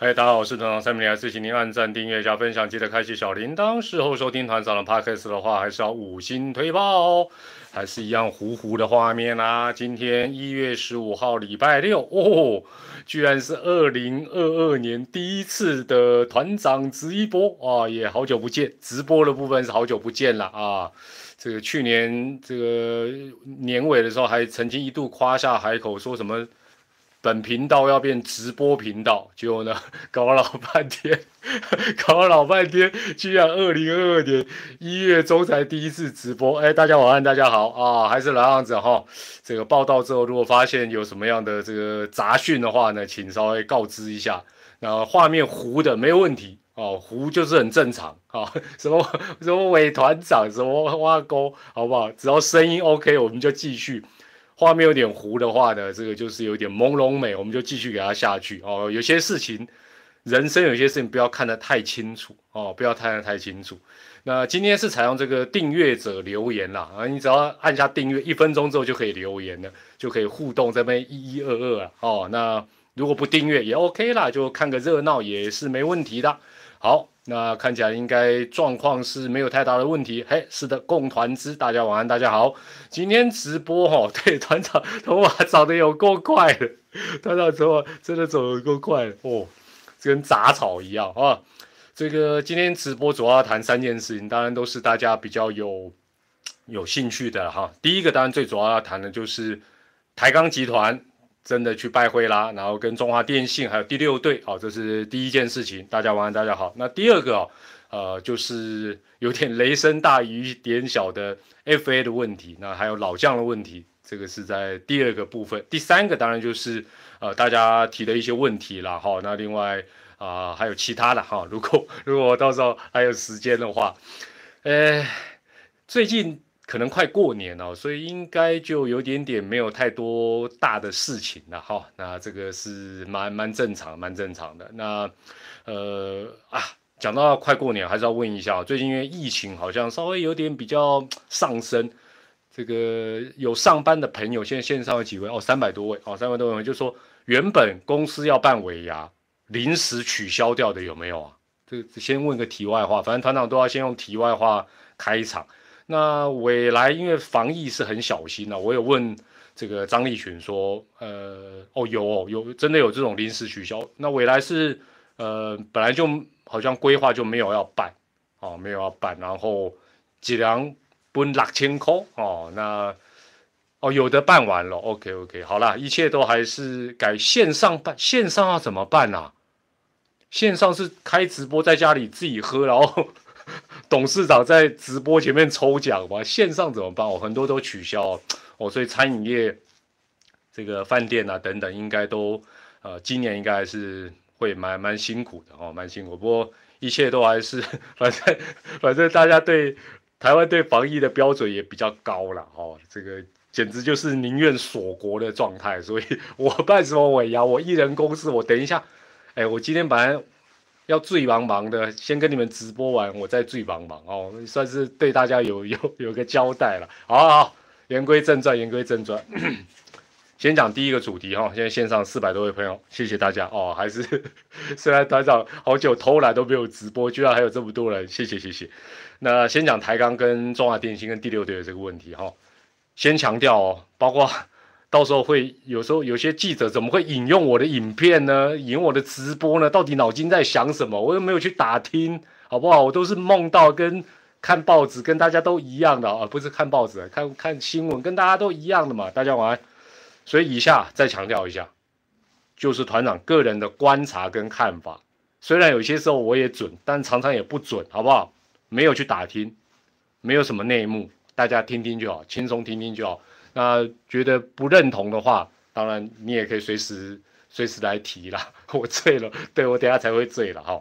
嗨，大家好，我是团长三米零，四，请您按赞、订阅加分享，记得开启小铃铛。事后收听团长的 podcast 的话，还是要五星推爆哦。还是一样糊糊的画面啦。今天一月十五号，礼拜六哦，居然是二零二二年第一次的团长直播啊，也好久不见。直播的部分是好久不见了啊。这个去年这个年尾的时候，还曾经一度夸下海口，说什么。本频道要变直播频道，结果呢，搞了老半天，搞了老半天，居然二零二二年一月中才第一次直播。哎，大家晚安，大家好啊，还是老样子哈。这个报道之后，如果发现有什么样的这个杂讯的话呢，请稍微告知一下。那画面糊的没有问题哦，糊就是很正常啊。什么什么伪团长，什么挖沟，好不好？只要声音 OK，我们就继续。画面有点糊的话呢，这个就是有点朦胧美，我们就继续给它下去哦。有些事情，人生有些事情不要看得太清楚哦，不要看得太清楚。那今天是采用这个订阅者留言啦啊，你只要按下订阅，一分钟之后就可以留言了，就可以互动这边一一二二啊哦。那如果不订阅也 OK 啦，就看个热闹也是没问题的。好。那看起来应该状况是没有太大的问题。嘿，是的，共团之，大家晚安，大家好。今天直播哈，对，团长头发长得有够快的，团长头发真的走得够快 哦，跟杂草一样啊。这个今天直播主要谈三件事情，当然都是大家比较有有兴趣的哈。第一个当然最主要要谈的就是台钢集团。真的去拜会啦，然后跟中华电信还有第六队，好，这是第一件事情。大家晚安，大家好。那第二个哦，呃，就是有点雷声大雨点小的 FA 的问题，那还有老将的问题，这个是在第二个部分。第三个当然就是呃大家提的一些问题了哈。那另外啊还有其他的哈，如果如果到时候还有时间的话，呃，最近。可能快过年了，所以应该就有点点没有太多大的事情了哈。那这个是蛮蛮正常，蛮正常的。那呃啊，讲到快过年，还是要问一下，最近因为疫情好像稍微有点比较上升，这个有上班的朋友，现在线上有几位哦，三百多位哦，三百多位，就说原本公司要办尾牙，临时取消掉的有没有啊？这先问个题外话，反正团长都要先用题外话开场。那未来因为防疫是很小心的，我有问这个张立群说，呃，哦有哦有真的有这种临时取消。那未来是呃本来就好像规划就没有要办，哦没有要办，然后几两分六千块哦，那哦有的办完了，OK OK 好了，一切都还是改线上办，线上要怎么办啊？线上是开直播在家里自己喝，然后。董事长在直播前面抽奖嘛？线上怎么办？哦，很多都取消哦，所以餐饮业、这个饭店啊等等，应该都呃，今年应该还是会蛮蛮辛苦的哦，蛮辛苦。不过一切都还是，反正反正大家对台湾对防疫的标准也比较高了哦，这个简直就是宁愿锁国的状态。所以我办什么尾牙，我一人公司，我等一下，哎，我今天本来。要最忙忙的，先跟你们直播完，我再最忙忙哦，算是对大家有有有个交代了。好好，言归正传，言归正传，先讲第一个主题哈。现在线上四百多位朋友，谢谢大家哦。还是 虽然团长好久偷懒都没有直播，居然还有这么多人，谢谢谢谢。那先讲台钢跟中华电信跟第六队的这个问题哈，先强调哦，包括。到时候会有时候有些记者怎么会引用我的影片呢？引用我的直播呢？到底脑筋在想什么？我又没有去打听，好不好？我都是梦到跟看报纸，跟大家都一样的啊，不是看报纸，看看新闻，跟大家都一样的嘛。大家晚安。所以以下再强调一下，就是团长个人的观察跟看法。虽然有些时候我也准，但常常也不准，好不好？没有去打听，没有什么内幕，大家听听就好，轻松听听就好。那觉得不认同的话，当然你也可以随时随时来提啦。我醉了，对我等下才会醉了哈。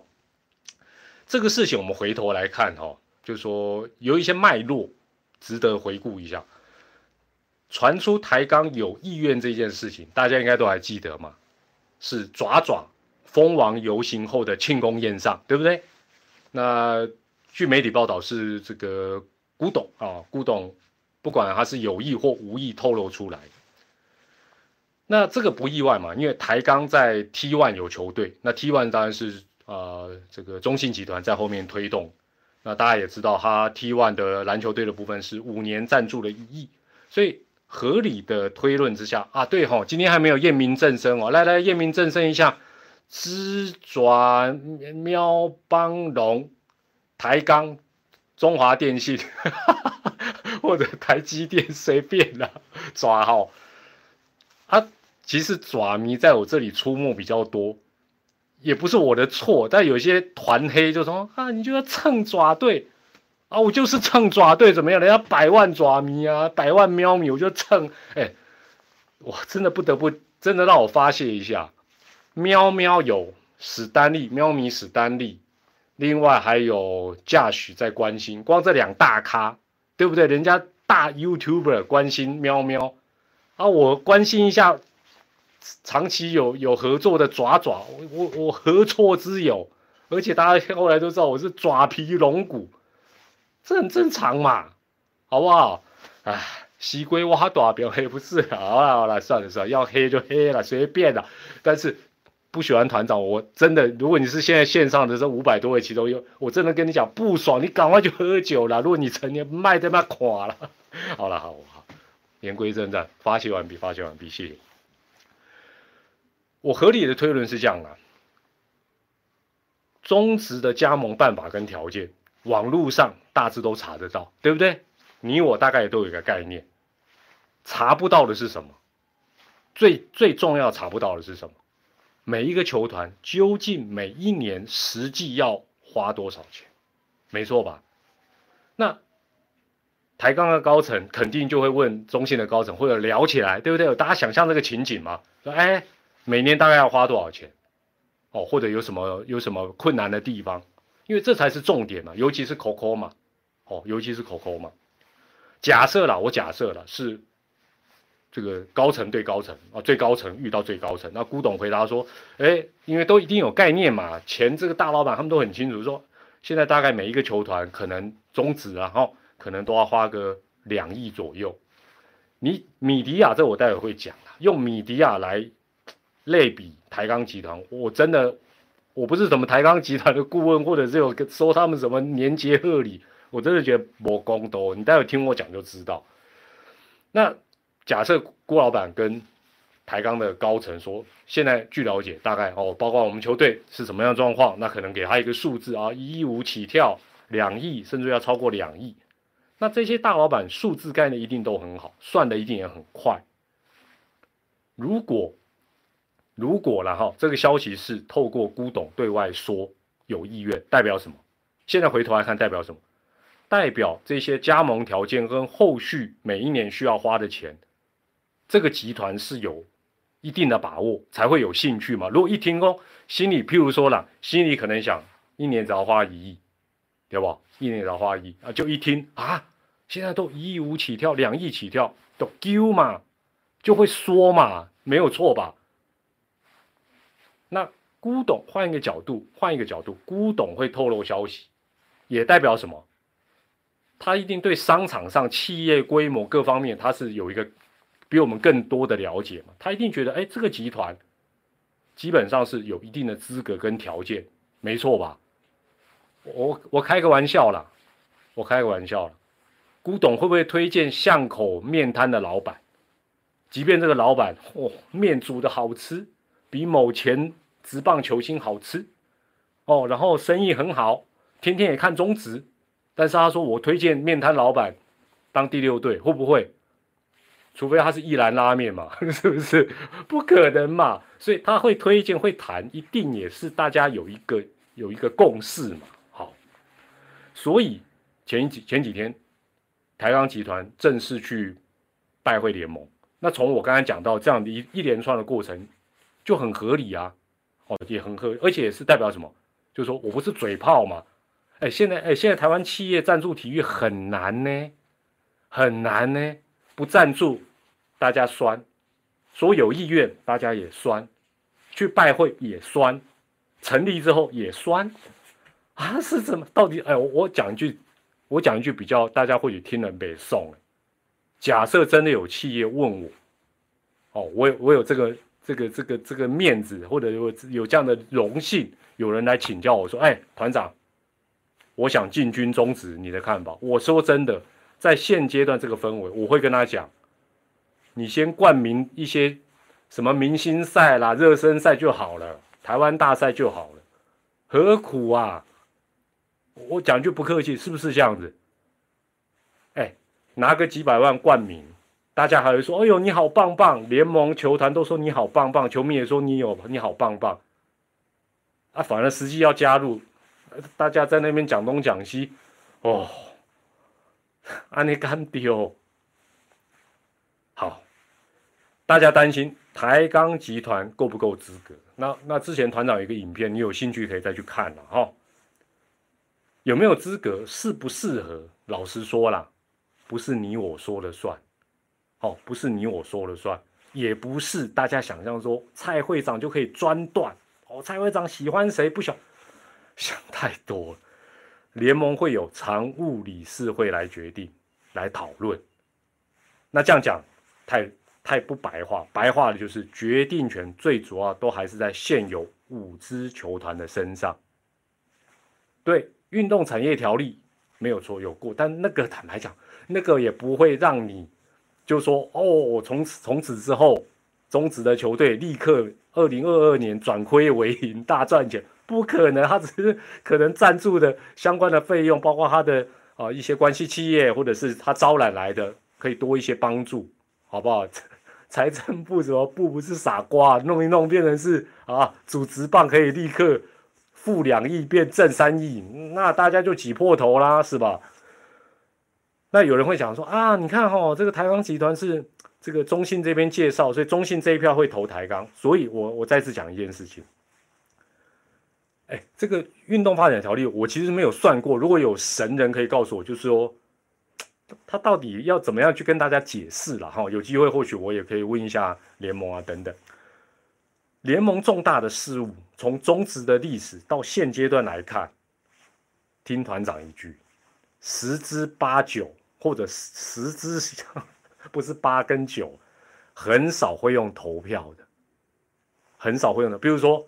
这个事情我们回头来看哈，就是说有一些脉络值得回顾一下。传出台钢有意愿这件事情，大家应该都还记得嘛？是爪爪蜂王游行后的庆功宴上，对不对？那据媒体报道是这个古董啊，古董。不管他是有意或无意透露出来，那这个不意外嘛，因为台钢在 T1 有球队，那 T1 当然是呃这个中信集团在后面推动。那大家也知道，他 T1 的篮球队的部分是五年赞助了一亿，所以合理的推论之下啊，对哈，今天还没有验明正身哦，来来验明正身一下，知爪喵帮龙台钢中华电信 或者台积电 随便啦，爪号啊，其实爪迷在我这里出没比较多。也不是我的错，但有些团黑就说啊，你就要蹭爪队啊，我就是蹭爪队怎么样？人家百万爪迷啊，百万喵迷，我就蹭。哎，我真的不得不，真的让我发泄一下。喵喵有史丹利，喵迷史丹利，另外还有驾许在关心，光这两大咖，对不对？人家大 YouTuber 关心喵喵啊，我关心一下。长期有有合作的爪爪，我我我何错之有？而且大家后来都知道我是爪皮龙骨，这很正常嘛，好不好？哎，西龟挖爪表黑不是？好了好了，算了算了，要黑就黑了，随便了。但是不喜欢团长，我真的，如果你是现在线上的这五百多位其中有，我真的跟你讲不爽，你赶快去喝酒了。如果你成年卖的那垮了，好了好好，言归正传，发泄完毕，发泄完毕，谢谢。我合理的推论是这样的：中职的加盟办法跟条件，网络上大致都查得到，对不对？你我大概也都有一个概念。查不到的是什么？最最重要查不到的是什么？每一个球团究竟每一年实际要花多少钱？没错吧？那台钢的高层肯定就会问中信的高层，或者聊起来，对不对？大家想象这个情景嘛？说哎。每年大概要花多少钱？哦，或者有什么有什么困难的地方？因为这才是重点嘛，尤其是 COCO 嘛，哦，尤其是 COCO 嘛。假设了，我假设了是这个高层对高层啊，最高层遇到最高层，那古董回答说：“哎，因为都一定有概念嘛，钱这个大老板他们都很清楚，说现在大概每一个球团可能终止啊，哈，可能都要花个两亿左右。你米迪亚这我待会会讲用米迪亚来。”类比台钢集团，我真的我不是什么台钢集团的顾问，或者是有收他们什么年节贺礼，我真的觉得没功多。你待会听我讲就知道。那假设郭老板跟台钢的高层说，现在据了解，大概哦，包括我们球队是什么样状况，那可能给他一个数字啊，一亿五起跳，两亿，甚至要超过两亿。那这些大老板数字概念一定都很好，算的一定也很快。如果如果了哈，这个消息是透过古董对外说有意愿，代表什么？现在回头来看，代表什么？代表这些加盟条件跟后续每一年需要花的钱，这个集团是有一定的把握，才会有兴趣嘛。如果一听哦，心里譬如说了，心里可能想一年只要花一亿，对不？一年只要花一亿啊，就一听啊，现在都一亿五起跳，两亿起跳，都丢嘛，就会说嘛，没有错吧？那辜董换一个角度，换一个角度，辜董会透露消息，也代表什么？他一定对商场上企业规模各方面，他是有一个比我们更多的了解嘛？他一定觉得，哎，这个集团基本上是有一定的资格跟条件，没错吧？我我开个玩笑啦，我开个玩笑了，古董会不会推荐巷口面摊的老板？即便这个老板，哦，面煮的好吃。比某前职棒球星好吃哦，然后生意很好，天天也看中职，但是他说我推荐面摊老板当第六队，会不会？除非他是一兰拉面嘛，是不是？不可能嘛，所以他会推荐会谈，一定也是大家有一个有一个共识嘛。好，所以前几前几天台钢集团正式去拜会联盟，那从我刚才讲到这样的一一连串的过程。就很合理啊，哦，也很合，而且是代表什么？就是说我不是嘴炮嘛，哎，现在哎，现在台湾企业赞助体育很难呢，很难呢，不赞助大家酸，说有意愿大家也酸，去拜会也酸，成立之后也酸，啊，是怎么？到底哎，我我讲一句，我讲一句比较大家或许听了北宋，假设真的有企业问我。哦，我有我有这个这个这个这个面子，或者有有这样的荣幸，有人来请教我说，哎，团长，我想进军中职，你的看法？我说真的，在现阶段这个氛围，我会跟他讲，你先冠名一些什么明星赛啦、热身赛就好了，台湾大赛就好了，何苦啊？我讲句不客气，是不是这样子？哎，拿个几百万冠名，大家还会说：“哎呦，你好棒棒！”联盟球团都说你好棒棒，球迷也说你有你好棒棒。啊，反而实际要加入，大家在那边讲东讲西，哦，安尼干丢。好，大家担心台钢集团够不够资格？那那之前团长有一个影片，你有兴趣可以再去看了哈。有没有资格，适不适合？老实说啦，不是你我说了算，哦，不是你我说了算，也不是大家想象说蔡会长就可以专断，哦，蔡会长喜欢谁不想，想太多了。联盟会有常务理事会来决定，来讨论。那这样讲太太不白话，白话的就是决定权最主要都还是在现有五支球团的身上，对。运动产业条例没有错，有过，但那个坦白讲，那个也不会让你就说哦，我从此从此之后，中职的球队立刻二零二二年转亏为盈，大赚钱，不可能，他只是可能赞助的相关的费用，包括他的啊一些关系企业，或者是他招揽来的，可以多一些帮助，好不好？财政部什么部不是傻瓜，弄一弄变成是啊，主职棒可以立刻。负两亿变正三亿，那大家就挤破头啦，是吧？那有人会讲说啊，你看哈，这个台钢集团是这个中信这边介绍，所以中信这一票会投台钢。所以我我再次讲一件事情，哎，这个运动发展条例我其实没有算过，如果有神人可以告诉我，就是说他到底要怎么样去跟大家解释了哈？有机会或许我也可以问一下联盟啊等等。联盟重大的事务，从中职的历史到现阶段来看，听团长一句，十之八九或者十之不是八跟九，很少会用投票的，很少会用的。比如说，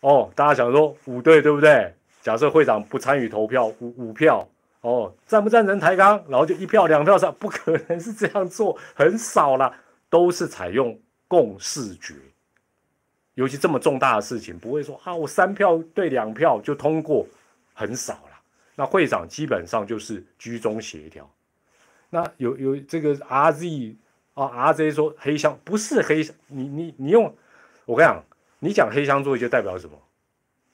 哦，大家想说五队对不对？假设会长不参与投票，五五票，哦，赞不赞成抬杠？然后就一票两票上，不可能是这样做，很少了，都是采用共视觉。尤其这么重大的事情，不会说啊，我三票对两票就通过，很少了。那会长基本上就是居中协调。那有有这个 RZ 啊，RZ 说黑箱不是黑箱，你你你用我跟你讲，你讲黑箱作业就代表什么？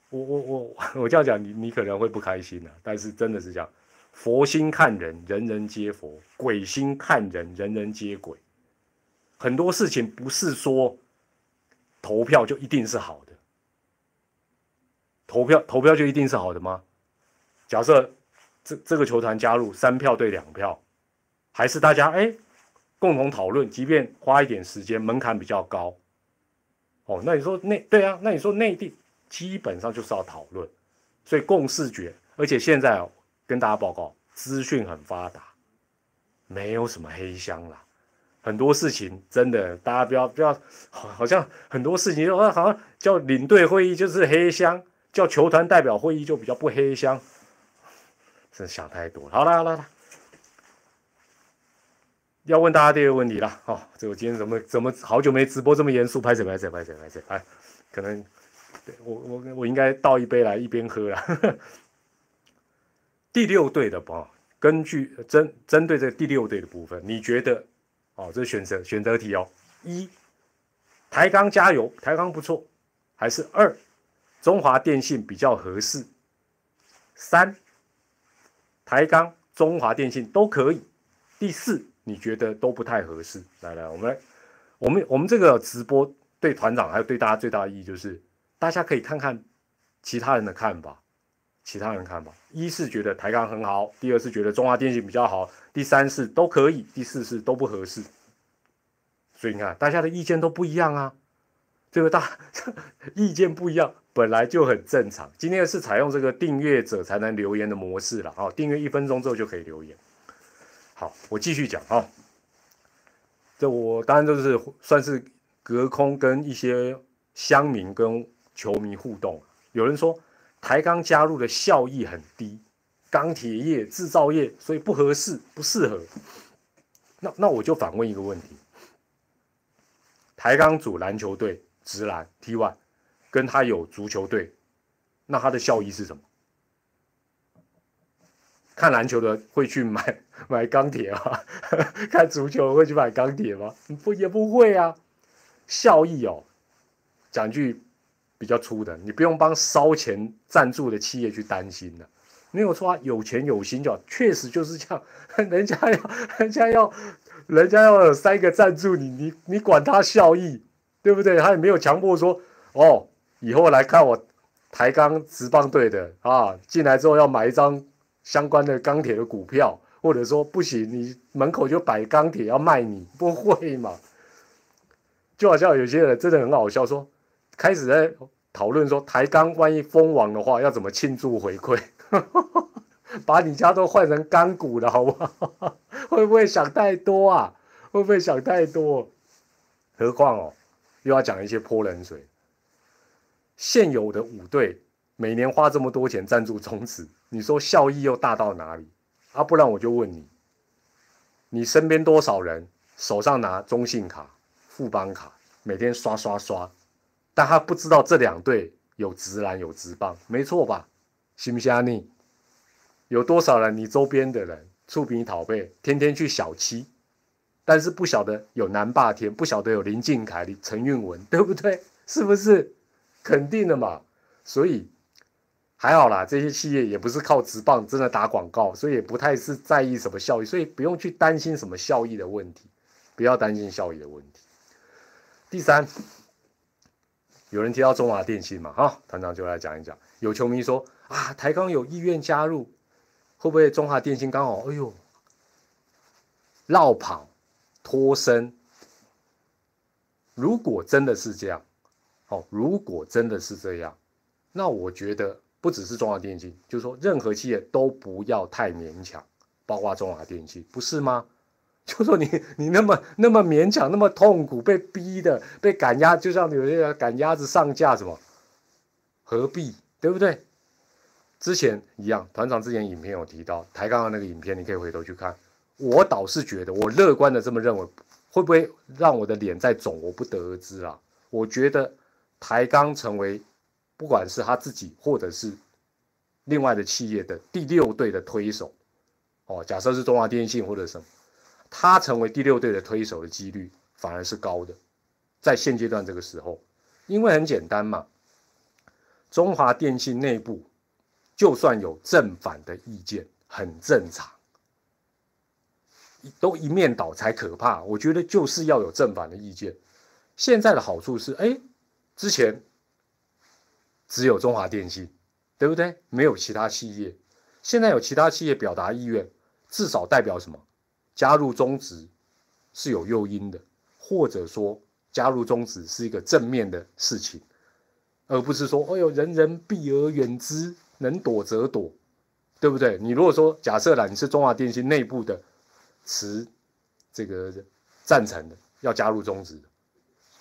我我我我这样讲，你你可能会不开心的。但是真的是这样，佛心看人，人人皆佛；鬼心看人，人人皆鬼。很多事情不是说。投票就一定是好的？投票投票就一定是好的吗？假设这这个球团加入三票对两票，还是大家哎共同讨论，即便花一点时间，门槛比较高。哦，那你说内对啊？那你说内地基本上就是要讨论，所以共视觉，而且现在哦跟大家报告，资讯很发达，没有什么黑箱了。很多事情真的，大家不要不要，好，好像很多事情，好像叫领队会议就是黑箱，叫球团代表会议就比较不黑箱，真想太多。好了好了，要问大家第二个问题了。哦，这我今天怎么怎么好久没直播这么严肃？拍谁拍谁拍谁拍谁？哎，可能我我我应该倒一杯来一边喝了。第六队的吧，根据针针对这第六队的部分，你觉得？哦，这是选择选择题哦。一，台钢加油，台钢不错，还是二，中华电信比较合适。三，台钢、中华电信都可以。第四，你觉得都不太合适？来来，我们来，我们我们这个直播对团长还有对大家最大的意义就是，大家可以看看其他人的看法。其他人看法，一是觉得台钢很好，第二是觉得中华电信比较好，第三是都可以，第四是都不合适。所以你看，大家的意见都不一样啊，这个大 意见不一样本来就很正常。今天是采用这个订阅者才能留言的模式了啊，订阅一分钟之后就可以留言。好，我继续讲啊，这我当然就是算是隔空跟一些乡民跟球迷互动。有人说台钢加入的效益很低，钢铁业、制造业，所以不合适、不适合。那那我就反问一个问题：台钢组篮球队直篮 T One，跟他有足球队，那他的效益是什么？看篮球的会去买 买钢铁吗？看足球会去买钢铁吗？不也不会啊。效益哦，讲句比较粗的，你不用帮烧钱赞助的企业去担心的，没有错啊。有钱有心就确实就是这样。人家要人家要人家要有三个赞助你，你你管他效益，对不对？他也没有强迫说哦，以后来看我抬杠直棒队的啊，进来之后要买一张。相关的钢铁的股票，或者说不行，你门口就摆钢铁要卖你，不会嘛？就好像有些人真的很好笑，说开始在讨论说台钢万一封王的话，要怎么庆祝回馈？把你家都换成钢骨了，好不好？会不会想太多啊？会不会想太多？何况哦，又要讲一些泼冷水，现有的五队。每年花这么多钱赞助中职，你说效益又大到哪里？啊，不然我就问你，你身边多少人手上拿中信卡、富邦卡，每天刷刷刷，但他不知道这两队有直男有直棒，没错吧？信不信你？有多少人你周边的人触屏讨背，天天去小七，但是不晓得有南霸天，不晓得有林俊凯、陈运文，对不对？是不是？肯定的嘛，所以。还好啦，这些企业也不是靠直棒真的打广告，所以也不太是在意什么效益，所以不用去担心什么效益的问题，不要担心效益的问题。第三，有人提到中华电信嘛，哈，团长就来讲一讲。有球迷说啊，台钢有意愿加入，会不会中华电信刚好，哎呦，绕跑脱身？如果真的是这样，哦，如果真的是这样，那我觉得。不只是中华电信，就是说任何企业都不要太勉强，包括中华电信，不是吗？就说你你那么那么勉强，那么痛苦，被逼的，被赶鸭，就像有些人赶鸭子上架，什么何必，对不对？之前一样，团长之前影片有提到抬杠的那个影片，你可以回头去看。我倒是觉得，我乐观的这么认为，会不会让我的脸再肿，我不得而知啦。我觉得抬杠成为。不管是他自己，或者是另外的企业的第六队的推手，哦，假设是中华电信或者什么，他成为第六队的推手的几率反而是高的，在现阶段这个时候，因为很简单嘛，中华电信内部就算有正反的意见，很正常，都一面倒才可怕。我觉得就是要有正反的意见。现在的好处是，哎，之前。只有中华电信，对不对？没有其他企业。现在有其他企业表达意愿，至少代表什么？加入中职是有诱因的，或者说加入中职是一个正面的事情，而不是说，哎呦，人人避而远之，能躲则躲，对不对？你如果说假设啦，你是中华电信内部的持这个赞成的，要加入中职。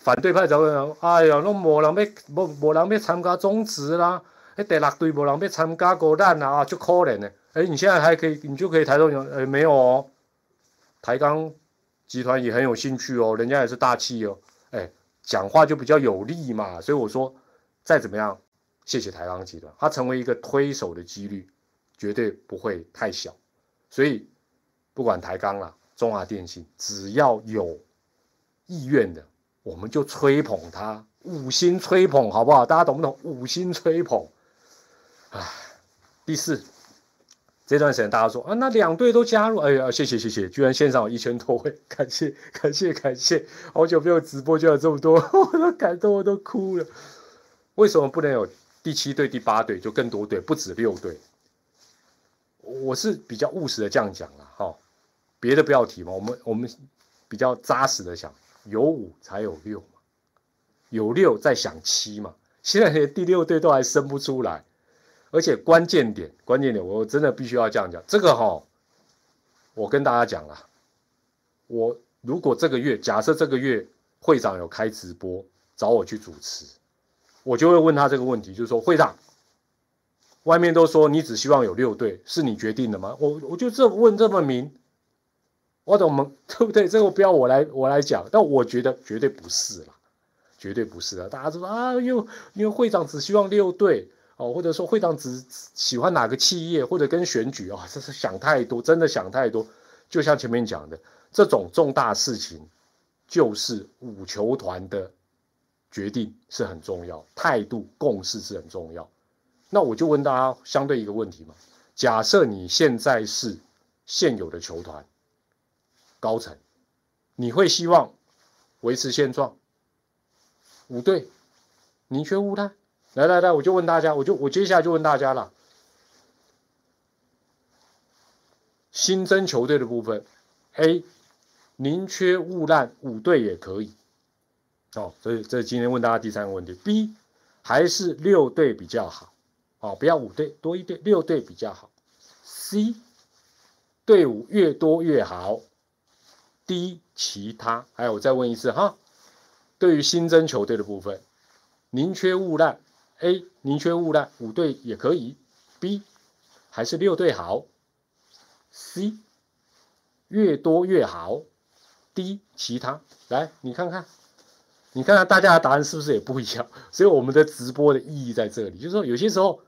反对派就会讲：哎呀，那无人要，无无人要参加中职啦，迄第六队无人要参加过咱啊，就可怜的。哎，你现在还可以，你就可以抬头讲：哎，没有哦，台钢集团也很有兴趣哦，人家也是大气哦。哎，讲话就比较有利嘛。所以我说，再怎么样，谢谢台钢集团，它成为一个推手的几率绝对不会太小。所以不管台钢啦，中华电信，只要有意愿的。我们就吹捧他，五星吹捧，好不好？大家懂不懂？五星吹捧，唉，第四，这段时间大家说啊，那两队都加入，哎呀，谢谢谢谢，居然线上有一千多位，感谢感谢感谢，好久没有直播就有这么多，我都感动，我都哭了。为什么不能有第七队、第八队，就更多队，不止六队？我是比较务实的这样讲了，哈，别的不要提嘛，我们我们比较扎实的想。有五才有六嘛，有六再想七嘛，现在连第六队都还生不出来，而且关键点，关键点，我真的必须要这样讲，这个哈，我跟大家讲了，我如果这个月假设这个月会长有开直播找我去主持，我就会问他这个问题，就是说会长，外面都说你只希望有六队，是你决定的吗？我我就这问这么明，我怎么 对不对？这个不要我来我来讲，但我觉得绝对不是啦，绝对不是啊！大家都说啊，因为因为会长只希望六队哦，或者说会长只喜欢哪个企业或者跟选举啊，这是想太多，真的想太多。就像前面讲的。这种重大事情，就是五球团的决定是很重要，态度共识是很重要。那我就问大家相对一个问题嘛：假设你现在是现有的球团高层，你会希望维持现状？五队宁缺毋滥？来来来，我就问大家，我就我接下来就问大家了：新增球队的部分，A。宁缺毋滥，五队也可以。哦，所以这今天问大家第三个问题：B 还是六队比较好？哦，不要五队多一队，六队比较好。C 队伍越多越好。D 其他。还有，我再问一次哈，对于新增球队的部分，宁缺毋滥，A 宁缺毋滥，五队也可以。B 还是六队好。C 越多越好。？D 其他来，你看看，你看看大家的答案是不是也不一样？所以我们的直播的意义在这里，就是说有些时候，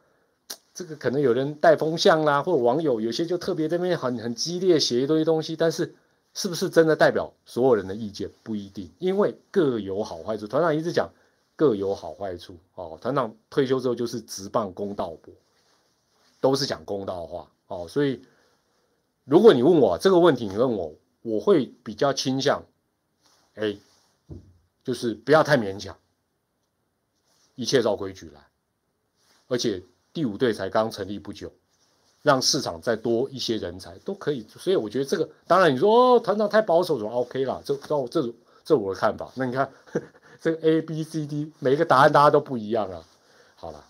这个可能有人带风向啦，或者网友有些就特别那边很很激烈写一堆东西，但是是不是真的代表所有人的意见不一定，因为各有好坏处。团长一直讲各有好坏处哦，团长退休之后就是直棒公道博，都是讲公道话哦。所以如果你问我这个问题，你问我。我会比较倾向，A，就是不要太勉强，一切照规矩来，而且第五队才刚成立不久，让市场再多一些人才都可以，所以我觉得这个当然你说哦团长太保守，说 OK 了，这这这这我的看法。那你看这个 A B C D 每一个答案大家都不一样啊，好了。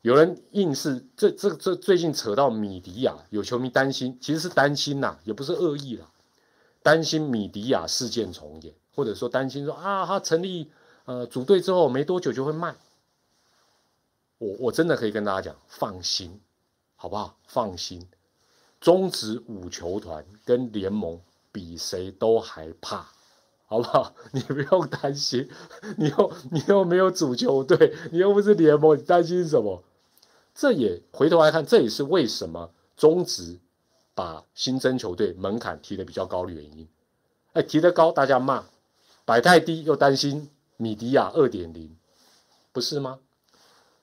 有人硬是这这这最近扯到米迪亚，有球迷担心，其实是担心呐，也不是恶意啦。担心米迪亚事件重演，或者说担心说啊，他成立呃组队之后没多久就会卖。我我真的可以跟大家讲，放心，好不好？放心，中职五球团跟联盟比谁都还怕，好不好？你不用担心，你又你又没有主球队，你又不是联盟，你担心什么？这也回头来看，这也是为什么中职。把新增球队门槛提的比较高的原因，哎，提得高大家骂，摆太低又担心米迪亚二点零，不是吗？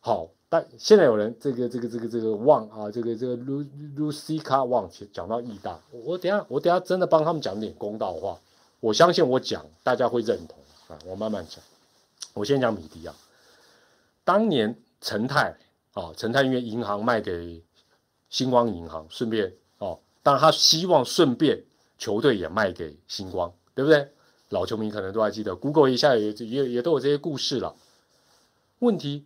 好，但现在有人这个这个这个这个旺啊，这个这个卢卢西卡旺讲到意大，我等下我等下真的帮他们讲点公道话，我相信我讲大家会认同啊，我慢慢讲，我先讲米迪亚，当年陈泰啊，陈泰因为银行卖给星光银行，顺便哦。当然，他希望顺便球队也卖给星光，对不对？老球迷可能都还记得，Google 一下也也也都有这些故事了。问题，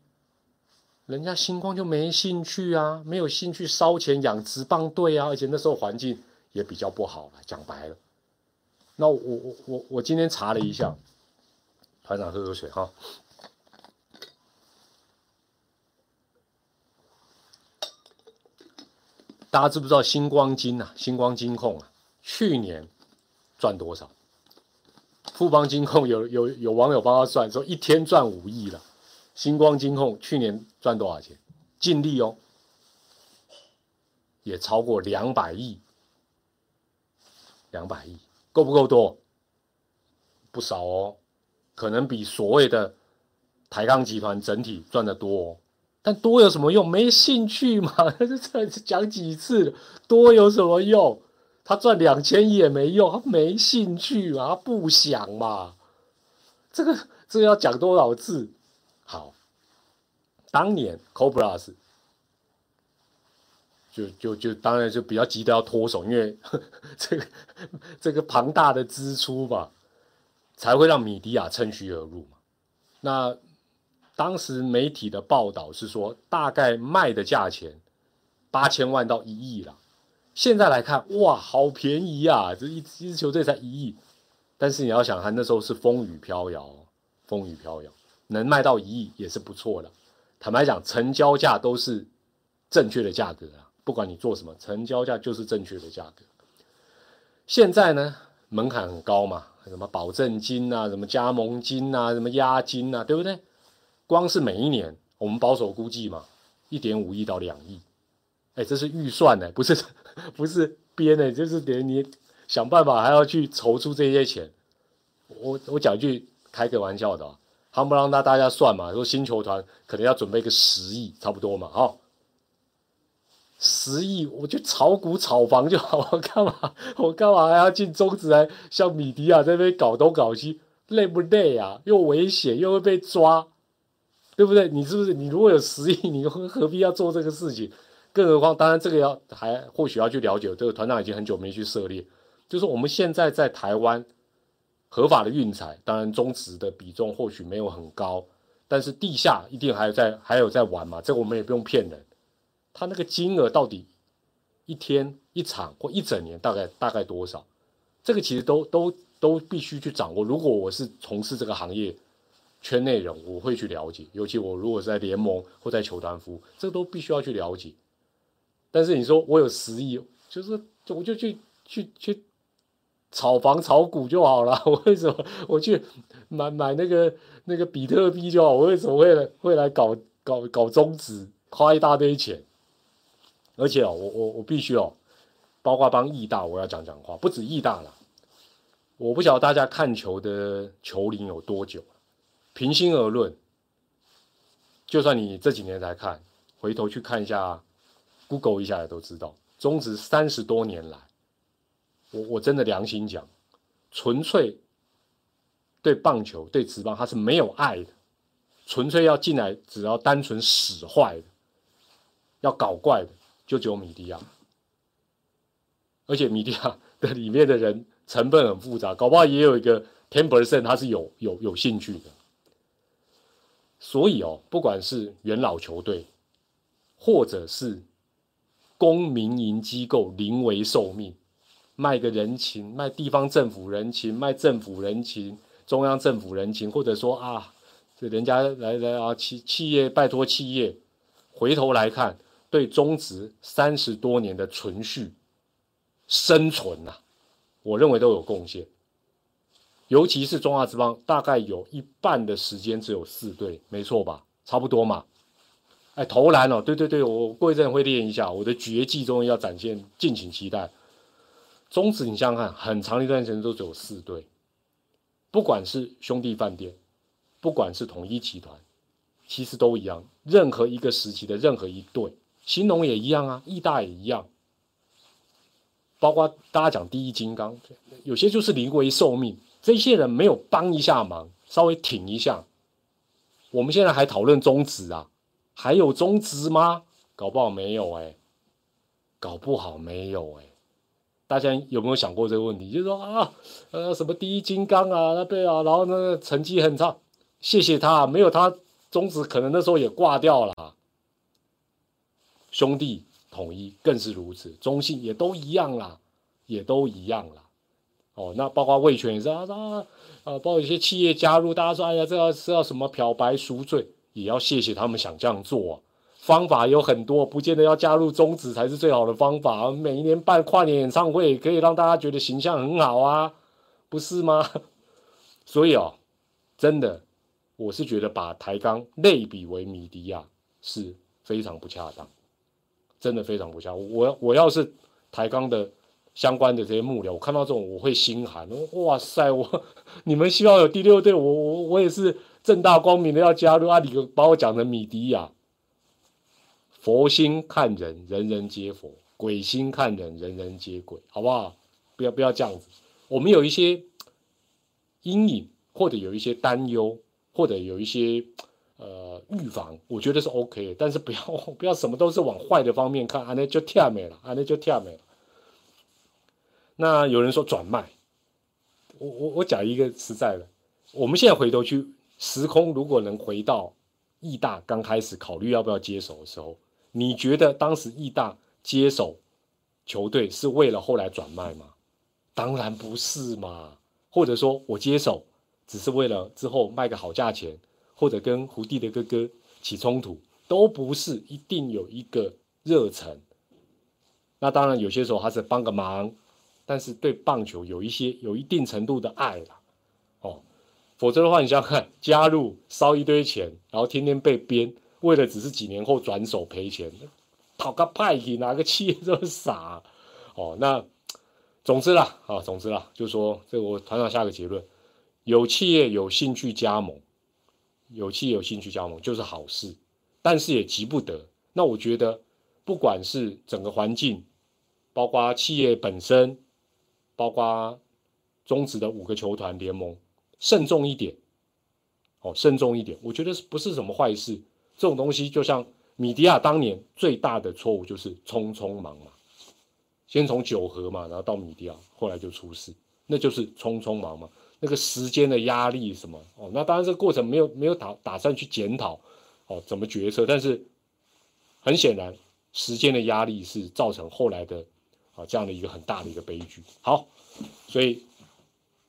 人家星光就没兴趣啊，没有兴趣烧钱养殖棒队啊，而且那时候环境也比较不好了。讲白了，那我我我我今天查了一下，团长喝口水哈。大家知不知道星光金啊？星光金控啊，去年赚多少？富邦金控有有有网友帮他算，说一天赚五亿了。星光金控去年赚多少钱？净利哦，也超过两百亿。两百亿够不够多？不少哦，可能比所谓的台钢集团整体赚的多哦。但多有什么用？没兴趣嘛？这讲几次？多有什么用？他赚两千亿也没用，他没兴趣嘛？他不想嘛？这个这个要讲多少次？好，当年 Cobras 就就就当然就比较急的要脱手，因为 这个这个庞大的支出吧，才会让米迪亚趁虚而入嘛。那。当时媒体的报道是说，大概卖的价钱八千万到一亿了。现在来看，哇，好便宜啊！这一一支球队才一亿，但是你要想，他那时候是风雨飘摇，风雨飘摇，能卖到一亿也是不错的。坦白讲，成交价都是正确的价格啊，不管你做什么，成交价就是正确的价格。现在呢，门槛很高嘛，什么保证金啊，什么加盟金啊，什么押金啊，对不对？光是每一年，我们保守估计嘛，一点五亿到两亿。哎，这是预算呢，不是 不是编的，就是连你想办法还要去筹出这些钱。我我讲一句开个玩笑的，他们不让大大家算嘛，说新球团可能要准备个十亿，差不多嘛，哈，十亿我就炒股炒房就好，我 干嘛我干嘛还要进中职来像米迪亚这边搞东搞西，累不累啊？又危险又会被抓，对不对？你是不是你如果有十亿，你何何必要做这个事情？更何况，当然这个要还或许要去了解，这个团长已经很久没去涉猎，就是我们现在在台湾合法的运彩，当然中职的比重或许没有很高，但是地下一定还有在还有在玩嘛，这个我们也不用骗人。他那个金额到底一天一场或一整年大概大概多少？这个其实都都都必须去掌握。如果我是从事这个行业圈内人，我会去了解，尤其我如果是在联盟或在球团服务，这都必须要去了解。但是你说我有十亿，就是我就去去去炒房炒股就好了。我为什么我去买买那个那个比特币就好？我为什么会会来搞搞搞中资，花一大堆钱？而且哦，我我我必须哦，包括帮义大，我要讲讲话，不止义大了。我不晓得大家看球的球龄有多久，平心而论，就算你这几年才看，回头去看一下。Google 一下也都知道，中职三十多年来，我我真的良心讲，纯粹对棒球对职棒他是没有爱的，纯粹要进来只要单纯使坏的，要搞怪的就只有米迪亚，而且米迪亚的里面的人成分很复杂，搞不好也有一个 ten percent 他是有有有兴趣的，所以哦，不管是元老球队，或者是公民营机构临危受命，卖个人情，卖地方政府人情，卖政府人情，中央政府人情，或者说啊，这人家来来啊，企企业拜托企业，回头来看，对中职三十多年的存续生存呐，我认为都有贡献。尤其是中华职棒，大概有一半的时间只有四队，没错吧？差不多嘛。哎，投篮哦，对对对，我过一阵会练一下，我的绝技终于要展现，敬请期待。中职你想想看，很长一段时间都只有四队，不管是兄弟饭店，不管是统一集团，其实都一样。任何一个时期的任何一队，新农也一样啊，义大也一样，包括大家讲第一金刚，有些就是临危受命，这些人没有帮一下忙，稍微挺一下，我们现在还讨论中职啊。还有中职吗？搞不好没有哎，搞不好没有哎。大家有没有想过这个问题？就是说啊，呃，什么第一金刚啊，那对啊，然后那个成绩很差，谢谢他，没有他，中职可能那时候也挂掉了。兄弟统一更是如此，中信也都一样啦，也都一样啦。哦，那包括魏权也是啊啊啊，包括一些企业加入，大家说哎呀，这要是要什么漂白赎罪。也要谢谢他们想这样做，方法有很多，不见得要加入中职才是最好的方法。每一年办跨年演唱会，可以让大家觉得形象很好啊，不是吗？所以哦，真的，我是觉得把台钢类比为米迪亚是非常不恰当，真的非常不像。我我要是台钢的相关的这些幕僚，我看到这种我会心寒。哇塞，我你们希望有第六队，我我我也是。正大光明的要加入，啊！你把我讲成米迪亚。佛心看人，人人皆佛；鬼心看人，人人皆鬼，好不好？不要不要这样子。我们有一些阴影，或者有一些担忧，或者有一些呃预防，我觉得是 OK 的。但是不要 不要什么都是往坏的方面看，啊，那就跳没了，啊，那就跳没了。那有人说转卖，我我我讲一个实在的，我们现在回头去。时空如果能回到义大刚开始考虑要不要接手的时候，你觉得当时义大接手球队是为了后来转卖吗？当然不是嘛！或者说我接手只是为了之后卖个好价钱，或者跟胡弟的哥哥起冲突，都不是一定有一个热忱。那当然有些时候他是帮个忙，但是对棒球有一些有一定程度的爱啦，哦，否则的话你想想看，加入烧一堆钱，然后天天被编，为了只是几年后转手赔钱，讨个派去哪个企业这么傻？哦，那总之啦，啊，总之啦，就说这个我团长下个结论：有企业有兴趣加盟，有企业有兴趣加盟就是好事，但是也急不得。那我觉得，不管是整个环境，包括企业本身，包括中职的五个球团联盟，慎重一点，哦，慎重一点，我觉得是不是什么坏事？这种东西就像米迪亚当年最大的错误就是匆匆忙忙。先从九合嘛，然后到米迪亚，后来就出事，那就是匆匆忙忙，那个时间的压力什么哦，那当然这个过程没有没有打打算去检讨哦怎么决策，但是很显然时间的压力是造成后来的啊这样的一个很大的一个悲剧。好，所以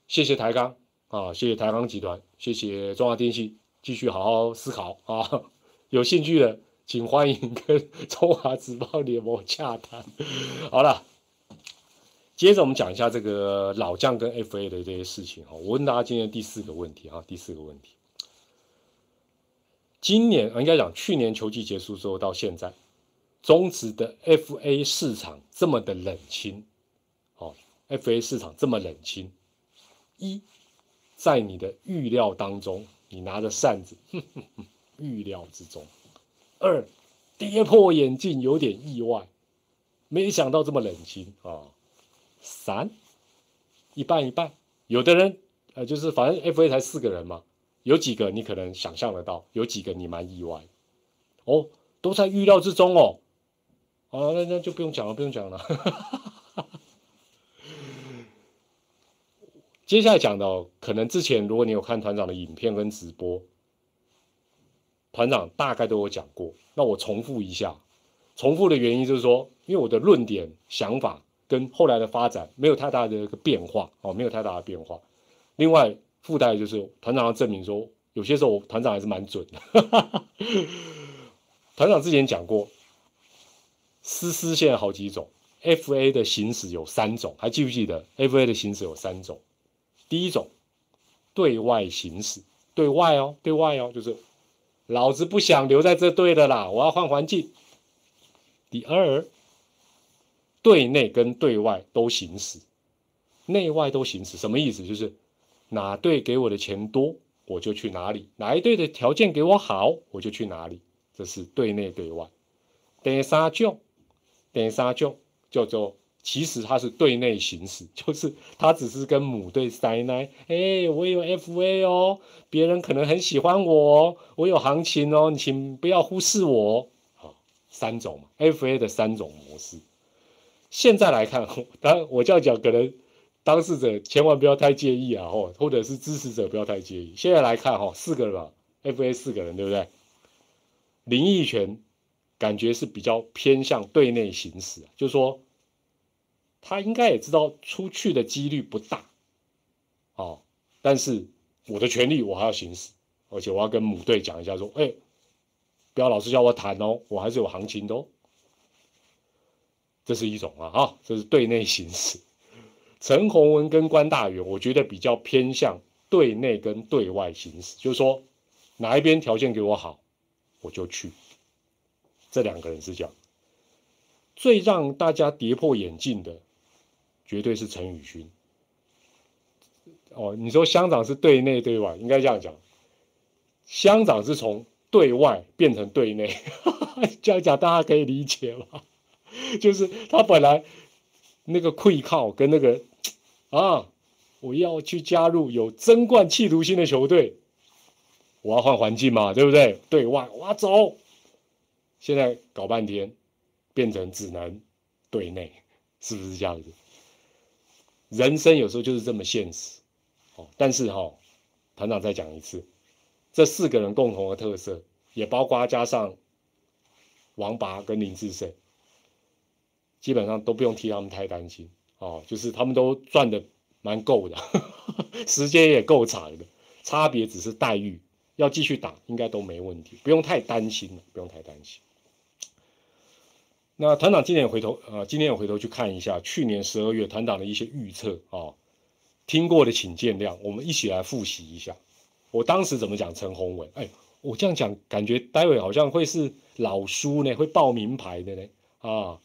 谢谢台钢啊，谢谢台钢集团，谢谢中华电信，继续好好思考啊，有兴趣的。请欢迎跟 中华职棒联盟洽谈。好了，接着我们讲一下这个老将跟 FA 的这些事情哈。我问大家今天第四个问题哈，第四个问题，今年应该讲去年球季结束之后到现在，中职的 FA 市场这么的冷清，哦，FA 市场这么冷清，一在你的预料当中，你拿着扇子，预料之中。二跌破眼镜，有点意外，没想到这么冷清啊。三一半一半，有的人呃，就是反正 F A 才四个人嘛，有几个你可能想象得到，有几个你蛮意外哦，都在预料之中哦。好，那那就不用讲了，不用讲了。接下来讲的，可能之前如果你有看团长的影片跟直播。团长大概都有讲过，那我重复一下。重复的原因就是说，因为我的论点、想法跟后来的发展没有太大的一个变化哦，没有太大的变化。另外附带就是团长要证明说，有些时候团长还是蛮准的。团长之前讲过，丝丝现在好几种，FA 的行驶有三种，还记不记得？FA 的行驶有三种，第一种对外行驶，对外哦，对外哦，就是。老子不想留在这队的啦，我要换环境。第二，对内跟对外都行使，内外都行使，什么意思？就是哪队给我的钱多，我就去哪里；哪一队的条件给我好，我就去哪里。这是对内对外。第三种，第三种叫做。其实他是对内行使，就是他只是跟母队塞奶，哎，我有 FA 哦，别人可能很喜欢我，我有行情哦，你请不要忽视我。好，三种 FA 的三种模式。现在来看，当然我这样讲，可能当事者千万不要太介意啊，或或者是支持者不要太介意。现在来看哈，四个人，FA 四个人，对不对？林奕泉感觉是比较偏向对内行使，就是说。他应该也知道出去的几率不大，哦，但是我的权利我还要行使，而且我要跟母队讲一下，说，哎，不要老是叫我谈哦，我还是有行情的哦。这是一种啊，哈，这是对内行使。陈宏文跟关大元，我觉得比较偏向对内跟对外行使，就是说哪一边条件给我好，我就去。这两个人是这样，最让大家跌破眼镜的。绝对是陈宇勋。哦，你说乡长是对内对外，应该这样讲，乡长是从对外变成对内，这样讲大家可以理解吗？就是他本来那个愧靠跟那个啊，我要去加入有争冠企图心的球队，我要换环境嘛，对不对？对外我要走，现在搞半天变成只能对内，是不是这样子？人生有时候就是这么现实，哦，但是哈，团长再讲一次，这四个人共同的特色，也包括加上王拔跟林志胜，基本上都不用替他们太担心，哦，就是他们都赚的蛮够的，时间也够长的，差别只是待遇，要继续打应该都没问题，不用太担心了，不用太担心。那团长今年回头啊，今天也回头去看一下去年十二月团长的一些预测啊，听过的请见谅，我们一起来复习一下。我当时怎么讲陈宏文？哎，我这样讲感觉待会好像会是老书呢，会报名牌的呢啊。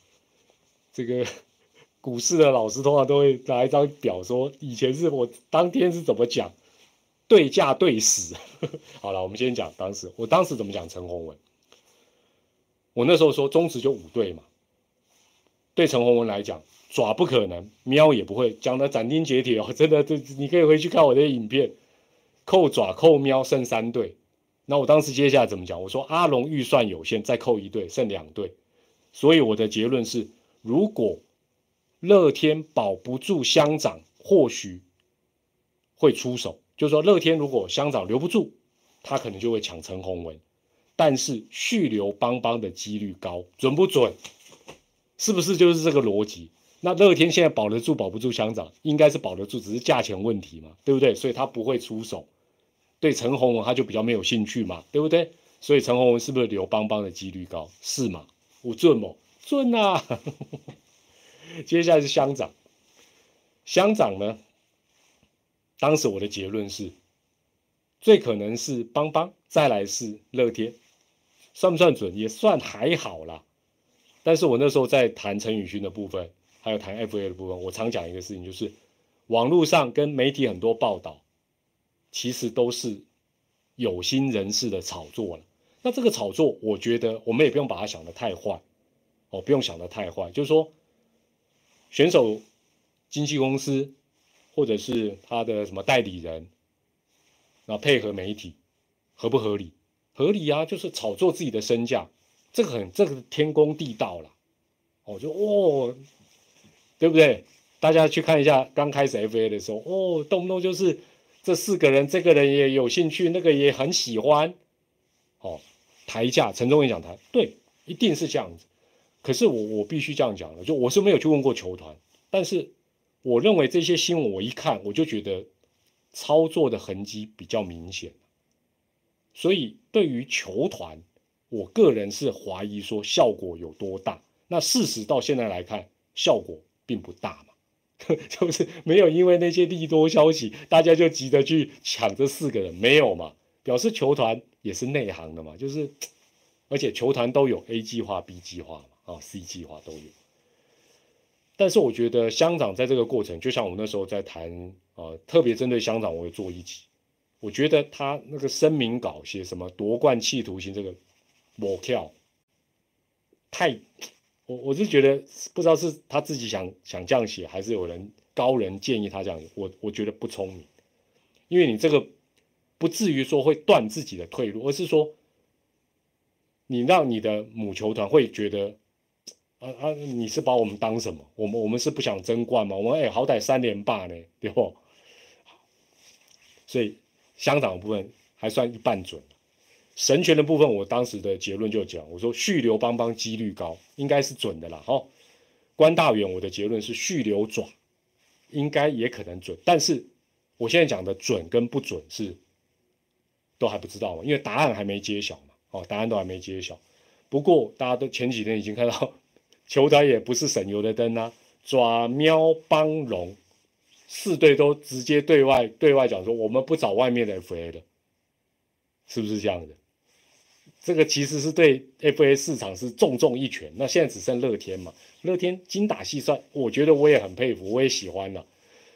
这个 股市的老师通常都会拿一张表说，以前是我当天是怎么讲，对价对死。好了，我们先讲当时，我当时怎么讲陈宏文。我那时候说中指就五对嘛，对陈宏文来讲爪不可能，喵也不会，讲的斩钉截铁哦，真的，这你可以回去看我的影片，扣爪扣喵剩三对，那我当时接下来怎么讲？我说阿龙预算有限，再扣一对，剩两对，所以我的结论是，如果乐天保不住乡长，或许会出手，就是说乐天如果乡长留不住，他可能就会抢陈宏文。但是续留邦邦的几率高，准不准？是不是就是这个逻辑？那乐天现在保得住保不住乡长，应该是保得住，只是价钱问题嘛，对不对？所以他不会出手。对陈宏文他就比较没有兴趣嘛，对不对？所以陈宏文是不是留邦邦的几率高？是吗？我准么？准啊！接下来是乡长，乡长呢？当时我的结论是，最可能是邦邦，再来是乐天。算不算准？也算还好啦。但是我那时候在谈陈宇勋的部分，还有谈 FA 的部分，我常讲一个事情，就是网络上跟媒体很多报道，其实都是有心人士的炒作了。那这个炒作，我觉得我们也不用把它想得太坏哦，不用想得太坏。就是说，选手经纪公司或者是他的什么代理人，那配合媒体合不合理？合理啊，就是炒作自己的身价，这个很这个天公地道了，哦，就哦，对不对？大家去看一下刚开始 FA 的时候，哦，动不动就是这四个人，这个人也有兴趣，那个也很喜欢，哦，抬价，陈忠也讲台，对，一定是这样子。可是我我必须这样讲了，就我是没有去问过球团，但是我认为这些新闻我一看，我就觉得操作的痕迹比较明显。所以对于球团，我个人是怀疑说效果有多大。那事实到现在来看，效果并不大嘛，就是没有因为那些利多消息，大家就急着去抢这四个人，没有嘛？表示球团也是内行的嘛，就是而且球团都有 A 计划、B 计划嘛，啊 C 计划都有。但是我觉得乡长在这个过程，就像我们那时候在谈啊，特别针对乡长，我会做一集。我觉得他那个声明稿写什么夺冠企图心这个，我跳，太，我我是觉得不知道是他自己想想这样写，还是有人高人建议他这样，我我觉得不聪明，因为你这个不至于说会断自己的退路，而是说，你让你的母球团会觉得，啊啊，你是把我们当什么？我们我们是不想争冠吗？我们哎好歹三连霸呢，对不？所以。香港的部分还算一半准，神权的部分，我当时的结论就讲，我说续留邦邦几率高，应该是准的啦。哈，关大远，我的结论是续留爪，应该也可能准，但是我现在讲的准跟不准是都还不知道嘛，因为答案还没揭晓嘛。哦，答案都还没揭晓。不过大家都前几天已经看到，球台也不是省油的灯啊，爪喵帮龙。四队都直接对外对外讲说，我们不找外面的 FA 了，是不是这样的？这个其实是对 FA 市场是重重一拳。那现在只剩乐天嘛，乐天精打细算，我觉得我也很佩服，我也喜欢了。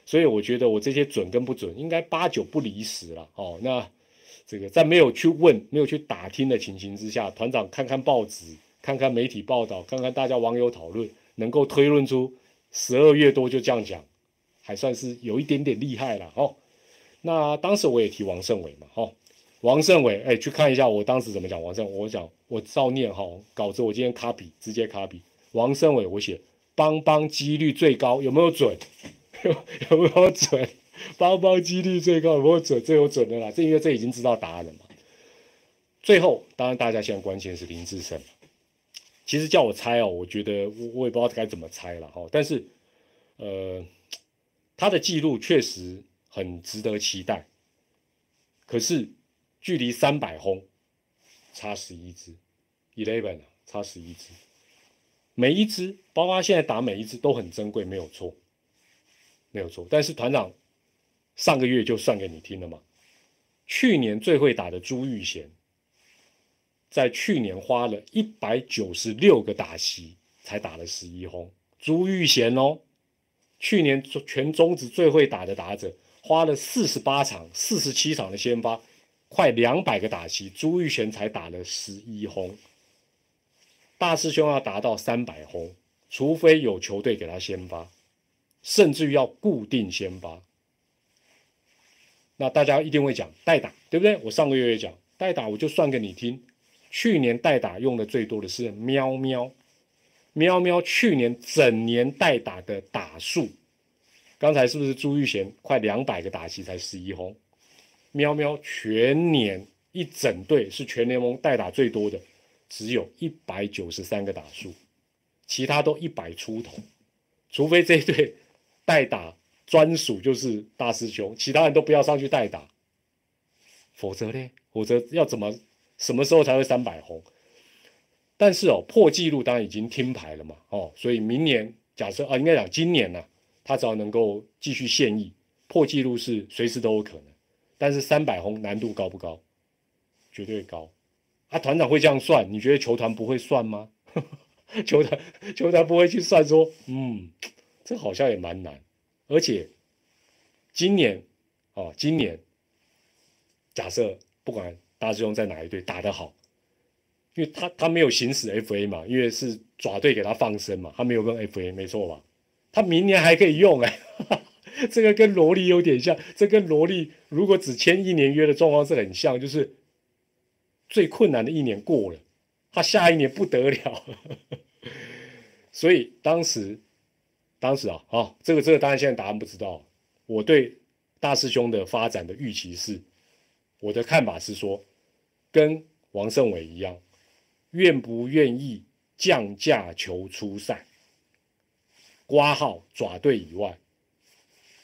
所以我觉得我这些准跟不准，应该八九不离十了。哦，那这个在没有去问、没有去打听的情形之下，团长看看报纸、看看媒体报道、看看大家网友讨论，能够推论出十二月多就这样讲。还算是有一点点厉害了哦。那当时我也提王胜伟嘛，哈，王胜伟，哎，去看一下我当时怎么讲王胜，我讲我照念哈稿子，我今天卡笔直接卡笔，王胜伟我写邦邦几率最高，有没有准？有没有准？邦邦几率最高有没有准？这有准的啦，这因为这已经知道答案了嘛。最后，当然大家现在关心的是林志胜，其实叫我猜哦，我觉得我我也不知道该怎么猜了哈，但是呃。他的记录确实很值得期待。可是距离三百轰差十一支，eleven，差十一支。每一支，包括现在打每一支都很珍贵，没有错，没有错。但是团长上个月就算给你听了嘛，去年最会打的朱玉贤，在去年花了一百九十六个打席才打了十一轰。朱玉贤哦，去年全中职最会打的打者，花了四十八场、四十七场的先发，快两百个打席，朱玉贤才打了十一轰。大师兄要达到三百轰，除非有球队给他先发，甚至于要固定先发。那大家一定会讲代打，对不对？我上个月也讲代打，我就算给你听。去年代打用的最多的是喵喵。喵喵去年整年代打的打数，刚才是不是朱玉贤快两百个打席才十一轰？喵喵全年一整队是全联盟代打最多的，只有一百九十三个打数，其他都一百出头，除非这一队代打专属就是大师兄，其他人都不要上去代打，否则呢？否则要怎么什么时候才会三百红？但是哦，破纪录当然已经听牌了嘛，哦，所以明年假设啊，应该讲今年呢，他只要能够继续现役，破纪录是随时都有可能。但是三百红难度高不高？绝对高。啊，团长会这样算，你觉得球团不会算吗？球团球团不会去算说，嗯，这好像也蛮难。而且今年哦，今年假设不管大师兄在哪一队打得好。因为他他没有行使 FA 嘛，因为是爪队给他放生嘛，他没有跟 FA 没错吧？他明年还可以用哎，这个跟萝莉有点像，这跟萝莉如果只签一年约的状况是很像，就是最困难的一年过了，他下一年不得了，所以当时当时啊啊，这个这个当然现在答案不知道，我对大师兄的发展的预期是，我的看法是说，跟王胜伟一样。愿不愿意降价求出赛？挂号爪队以外，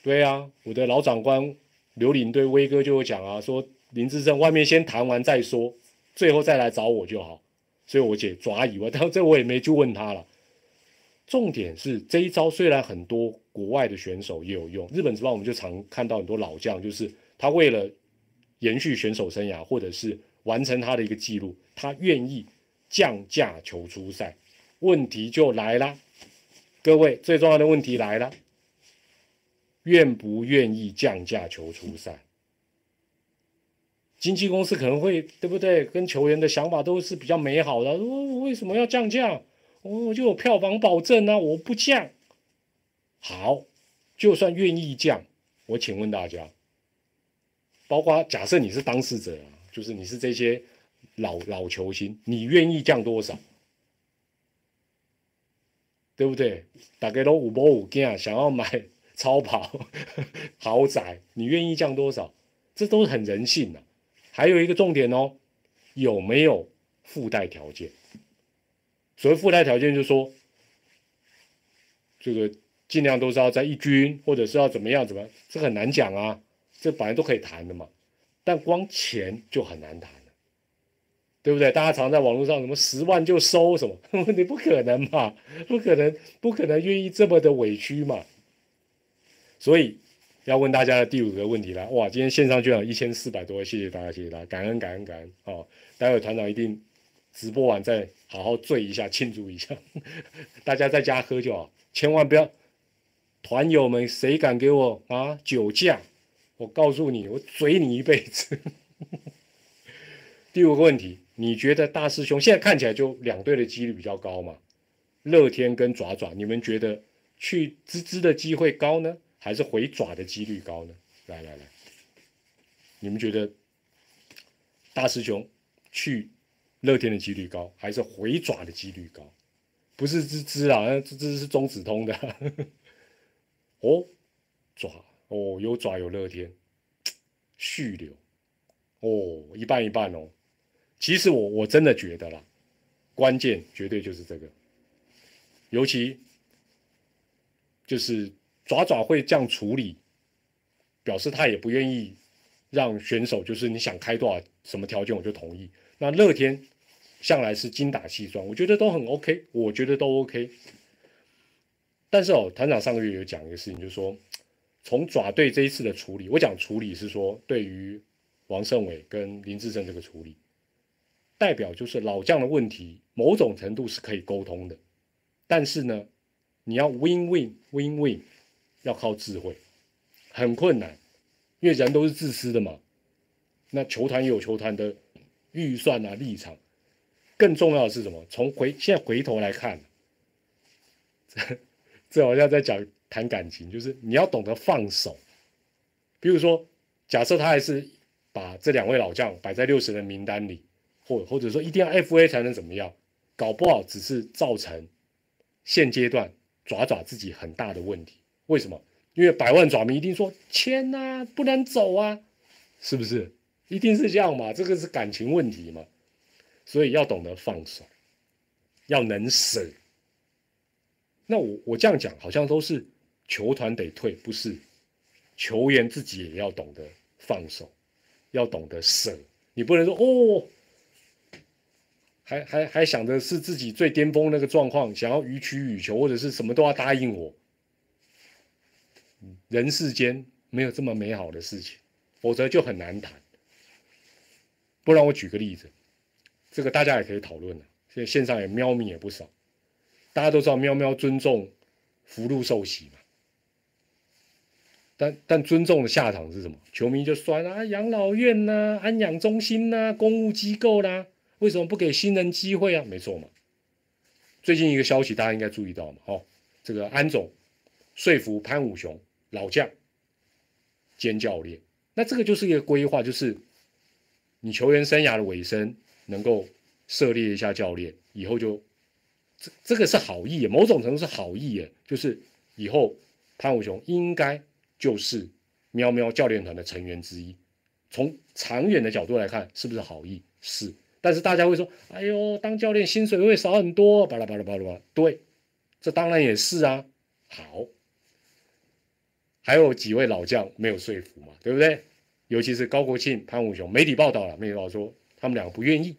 对啊，我的老长官刘领队威哥就有讲啊，说林志胜外面先谈完再说，最后再来找我就好。所以我解爪以外，但这我也没去问他了。重点是这一招虽然很多国外的选手也有用，日本职棒我们就常看到很多老将，就是他为了延续选手生涯或者是完成他的一个记录，他愿意。降价求出赛，问题就来了，各位最重要的问题来了，愿不愿意降价求出赛？经纪公司可能会对不对？跟球员的想法都是比较美好的，我为什么要降价？我就有票房保证啊，我不降。好，就算愿意降，我请问大家，包括假设你是当事者，就是你是这些。老老球星，你愿意降多少？对不对？大概都五波五件，想要买超跑、豪宅，你愿意降多少？这都是很人性的。还有一个重点哦，有没有附带条件？所谓附带条件，就是说，这个尽量都是要在一军，或者是要怎么样怎么，这很难讲啊。这本来都可以谈的嘛，但光钱就很难谈。对不对？大家常在网络上什么十万就收什么？你不可能嘛？不可能，不可能愿意这么的委屈嘛？所以要问大家的第五个问题了。哇，今天线上居然有一千四百多，谢谢大家，谢谢大家，感恩感恩感恩。哦，待会团长一定直播完再好好醉一下，庆祝一下。大家在家喝就好，千万不要。团友们，谁敢给我啊酒驾？我告诉你，我嘴你一辈子。第五个问题。你觉得大师兄现在看起来就两队的几率比较高嘛？乐天跟爪爪，你们觉得去滋滋的机会高呢，还是回爪的几率高呢？来来来，你们觉得大师兄去乐天的几率高，还是回爪的几率高？不是滋滋啊，滋滋是中子通的。哦，爪哦，有爪有乐天，续流哦，一半一半哦。其实我我真的觉得啦，关键绝对就是这个，尤其就是爪爪会这样处理，表示他也不愿意让选手就是你想开多少什么条件我就同意。那乐天向来是精打细算，我觉得都很 OK，我觉得都 OK。但是哦，团长上个月有讲一个事情，就是说从爪队这一次的处理，我讲处理是说对于王胜伟跟林志胜这个处理，代表就是老将的问题，某种程度是可以沟通的，但是呢，你要 win win win win，要靠智慧，很困难，因为人都是自私的嘛。那球团也有球团的预算啊立场，更重要的是什么？从回现在回头来看。这好像在讲谈感情，就是你要懂得放手。比如说，假设他还是把这两位老将摆在六十人名单里，或或者说一定要 FA 才能怎么样，搞不好只是造成现阶段爪爪自己很大的问题。为什么？因为百万爪迷一定说签呐，不能走啊，是不是？一定是这样嘛？这个是感情问题嘛？所以要懂得放手，要能舍。那我我这样讲好像都是球团得退，不是球员自己也要懂得放手，要懂得舍。你不能说哦，还还还想着是自己最巅峰那个状况，想要予取予求，或者是什么都要答应我。人世间没有这么美好的事情，否则就很难谈。不然我举个例子，这个大家也可以讨论了。现在线上也喵咪也不少。大家都知道，喵喵尊重福禄寿喜嘛，但但尊重的下场是什么？球迷就酸啊，养老院呐，安养中心呐，公务机构啦，为什么不给新人机会啊？没错嘛。最近一个消息，大家应该注意到嘛，哦，这个安总说服潘武雄老将兼教练，那这个就是一个规划，就是你球员生涯的尾声能够涉猎一下教练，以后就。这这个是好意，某种程度是好意，就是以后潘武雄应该就是喵喵教练团的成员之一。从长远的角度来看，是不是好意？是。但是大家会说：“哎呦，当教练薪水会少很多。”巴拉巴拉巴拉。对，这当然也是啊。好，还有几位老将没有说服嘛，对不对？尤其是高国庆、潘武雄，媒体报道了，媒体报道说他们两个不愿意。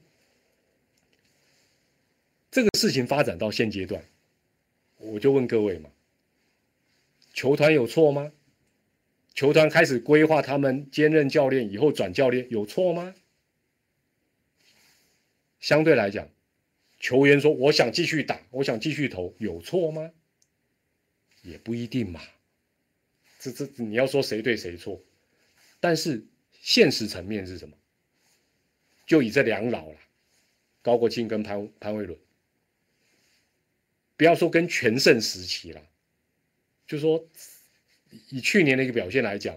这个事情发展到现阶段，我就问各位嘛，球团有错吗？球团开始规划他们兼任教练以后转教练有错吗？相对来讲，球员说我想继续打，我想继续投，有错吗？也不一定嘛。这这你要说谁对谁错，但是现实层面是什么？就以这两老了，高国庆跟潘潘威伦。不要说跟全盛时期了，就说以去年的一个表现来讲，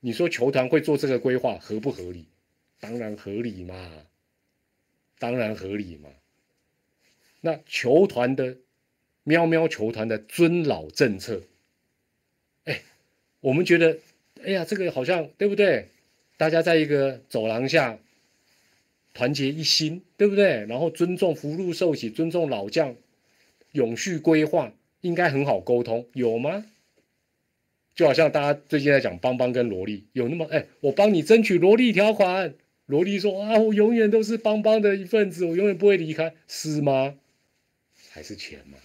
你说球团会做这个规划合不合理？当然合理嘛，当然合理嘛。那球团的喵喵球团的尊老政策，哎，我们觉得，哎呀，这个好像对不对？大家在一个走廊下团结一心，对不对？然后尊重福禄寿喜，尊重老将。永续规划应该很好沟通，有吗？就好像大家最近在讲邦邦跟萝莉，有那么哎，我帮你争取萝莉条款，萝莉说啊，我永远都是邦邦的一份子，我永远不会离开，是吗？还是钱嘛？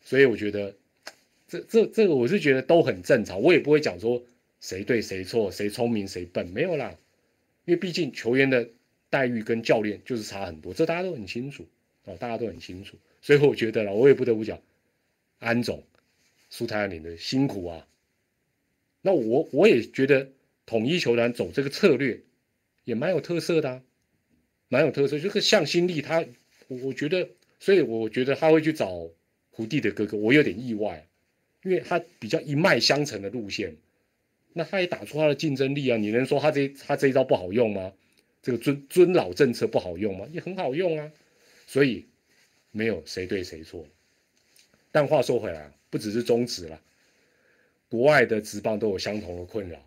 所以我觉得这这这个我是觉得都很正常，我也不会讲说谁对谁错，谁聪明谁笨，没有啦，因为毕竟球员的待遇跟教练就是差很多，这大家都很清楚哦，大家都很清楚。所以我觉得了，我也不得不讲，安总、苏泰安林的辛苦啊。那我我也觉得统一球团走这个策略也蛮有特色的啊，蛮有特色。这个向心力，他我觉得，所以我觉得他会去找胡弟的哥哥，我有点意外，因为他比较一脉相承的路线，那他也打出他的竞争力啊。你能说他这他这一招不好用吗？这个尊尊老政策不好用吗？也很好用啊，所以。没有谁对谁错，但话说回来不只是中职了，国外的职棒都有相同的困扰，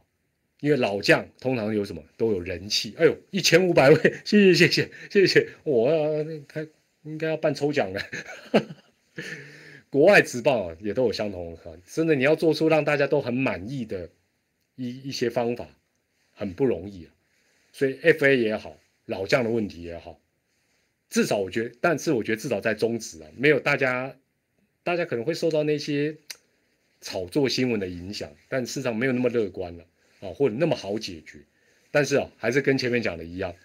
因为老将通常有什么都有人气。哎呦，一千五百位，谢谢谢谢谢谢，我他应该要办抽奖了。国外职棒也都有相同的，真的你要做出让大家都很满意的一一些方法，很不容易啊。所以 FA 也好，老将的问题也好，至少我觉得，但是我觉得至少在中职啊，没有大家，大家可能会受到那些炒作新闻的影响，但市场没有那么乐观了啊，或者那么好解决。但是啊，还是跟前面讲的一样，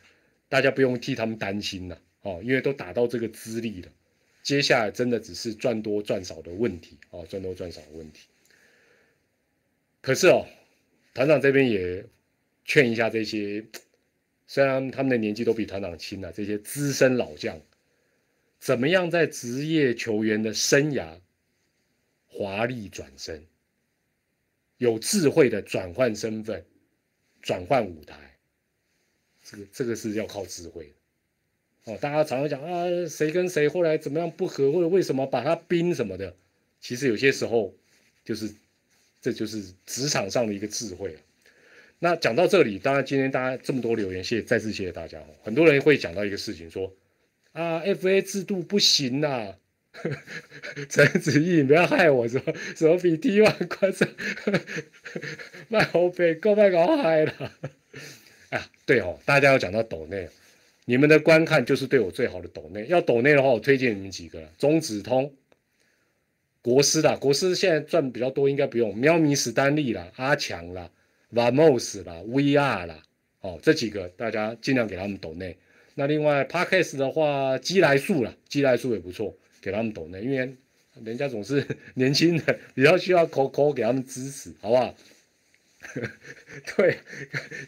大家不用替他们担心了哦，因为都打到这个资历了，接下来真的只是赚多赚少的问题啊，赚多赚少的问题。可是哦，团长这边也劝一下这些，虽然他们的年纪都比团长轻了，这些资深老将，怎么样在职业球员的生涯华丽转身，有智慧的转换身份。转换舞台，这个这个是要靠智慧的哦。大家常常讲啊，谁跟谁后来怎么样不和，或者为什么把他冰什么的，其实有些时候就是这就是职场上的一个智慧啊。那讲到这里，当然今天大家这么多留言，谢再次谢谢大家哦。很多人会讲到一个事情，说啊，FA 制度不行呐。陈子毅，你不要害我，说什么比 T one 观众 卖好杯，够卖搞嗨了。哎，对哦，大家要讲到抖内，你们的观看就是对我最好的抖内。要抖内的话，我推荐你们几个：中子通、国师啦，国师现在赚比较多，应该不用。喵咪史丹利啦，阿强啦，Vamos 啦，VR 啦，哦，这几个大家尽量给他们抖内。那另外 Parkes 的话，基来数啦，基来数也不错。给他们懂的，因为人家总是年轻的，比较需要口口给他们支持，好不好？对，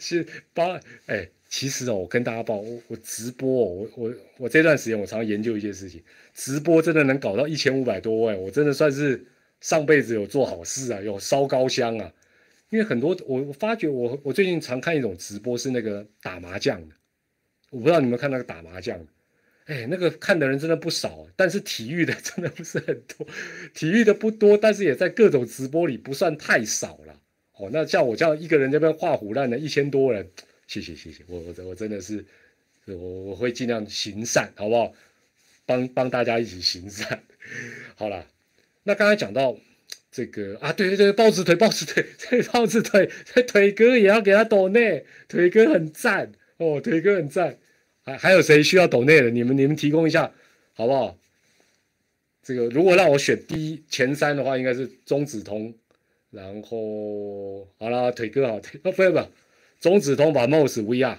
是帮哎，其实哦，我跟大家报，我我直播，哦我我我这段时间我常研究一件事情，直播真的能搞到一千五百多位，我真的算是上辈子有做好事啊，有烧高香啊。因为很多我我发觉我我最近常看一种直播是那个打麻将的，我不知道你们看那个打麻将。哎，那个看的人真的不少，但是体育的真的不是很多，体育的不多，但是也在各种直播里不算太少了。哦，那像我这样一个人这边画虎烂的一千多人，谢谢谢谢，我我我真的是，我我会尽量行善，好不好？帮帮大家一起行善。好了，那刚才讲到这个啊，对对对，豹子腿豹子腿，这豹子腿，这腿哥也要给他抖内，腿哥很赞哦，腿哥很赞。还还有谁需要抖内的？你们你们提供一下，好不好？这个如果让我选第一前三的话，应该是中子通，然后好了，腿哥好，腿哦不不，中子通把 MOS VR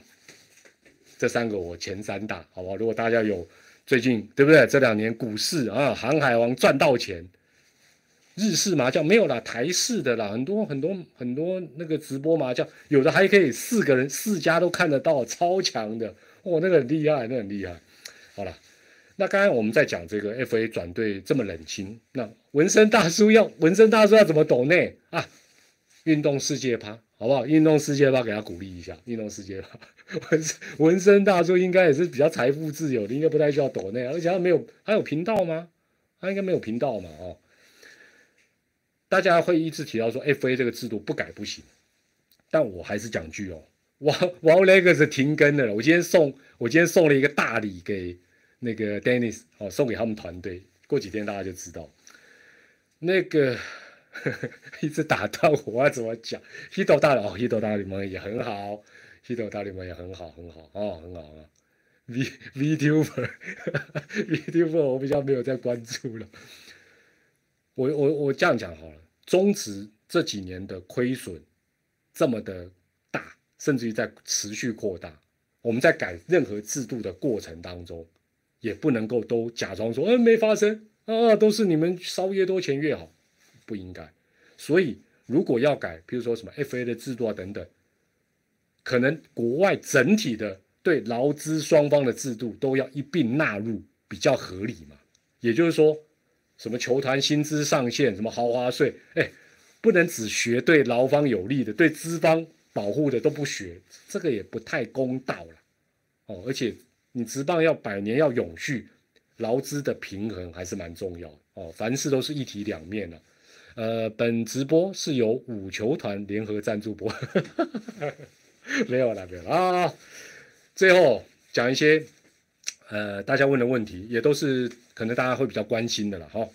这三个我前三大，好不好？如果大家有最近对不对？这两年股市啊，航海王赚到钱，日式麻将没有啦，台式的啦，很多很多很多那个直播麻将，有的还可以四个人四家都看得到，超强的。哦，那个很厉害，那很厉害。好了，那刚刚我们在讲这个 FA 转队这么冷清，那纹身大叔要纹身大叔要怎么抖呢？啊？运动世界趴，好不好？运动世界趴给他鼓励一下。运动世界趴，纹纹身大叔应该也是比较财富自由的，应该不太需要抖内，而且他没有，他有频道吗？他应该没有频道嘛？哦，大家会一直提到说 FA 这个制度不改不行，但我还是讲句哦。哇哇那个是停更的了。我今天送我今天送了一个大礼给那个 Dennis，哦，送给他们团队。过几天大家就知道，那个 一直打断我要怎么讲。Hito 大哦，Hito 大联盟也很好，Hito 大联盟也很好，很好哦，很好啊。V VTuber，VTuber 我比较没有在关注了。我我我这样讲好了，中职这几年的亏损这么的。甚至于在持续扩大，我们在改任何制度的过程当中，也不能够都假装说，嗯，没发生啊，都是你们烧越多钱越好，不应该。所以如果要改，比如说什么 FA 的制度啊等等，可能国外整体的对劳资双方的制度都要一并纳入，比较合理嘛。也就是说，什么球团薪资上限，什么豪华税，哎，不能只学对劳方有利的，对资方。保护的都不学，这个也不太公道了，哦，而且你职棒要百年要永续，劳资的平衡还是蛮重要哦，凡事都是一体两面的。呃，本直播是由五球团联合赞助播，没有了，没有了啊。最后讲一些呃大家问的问题，也都是可能大家会比较关心的了哈。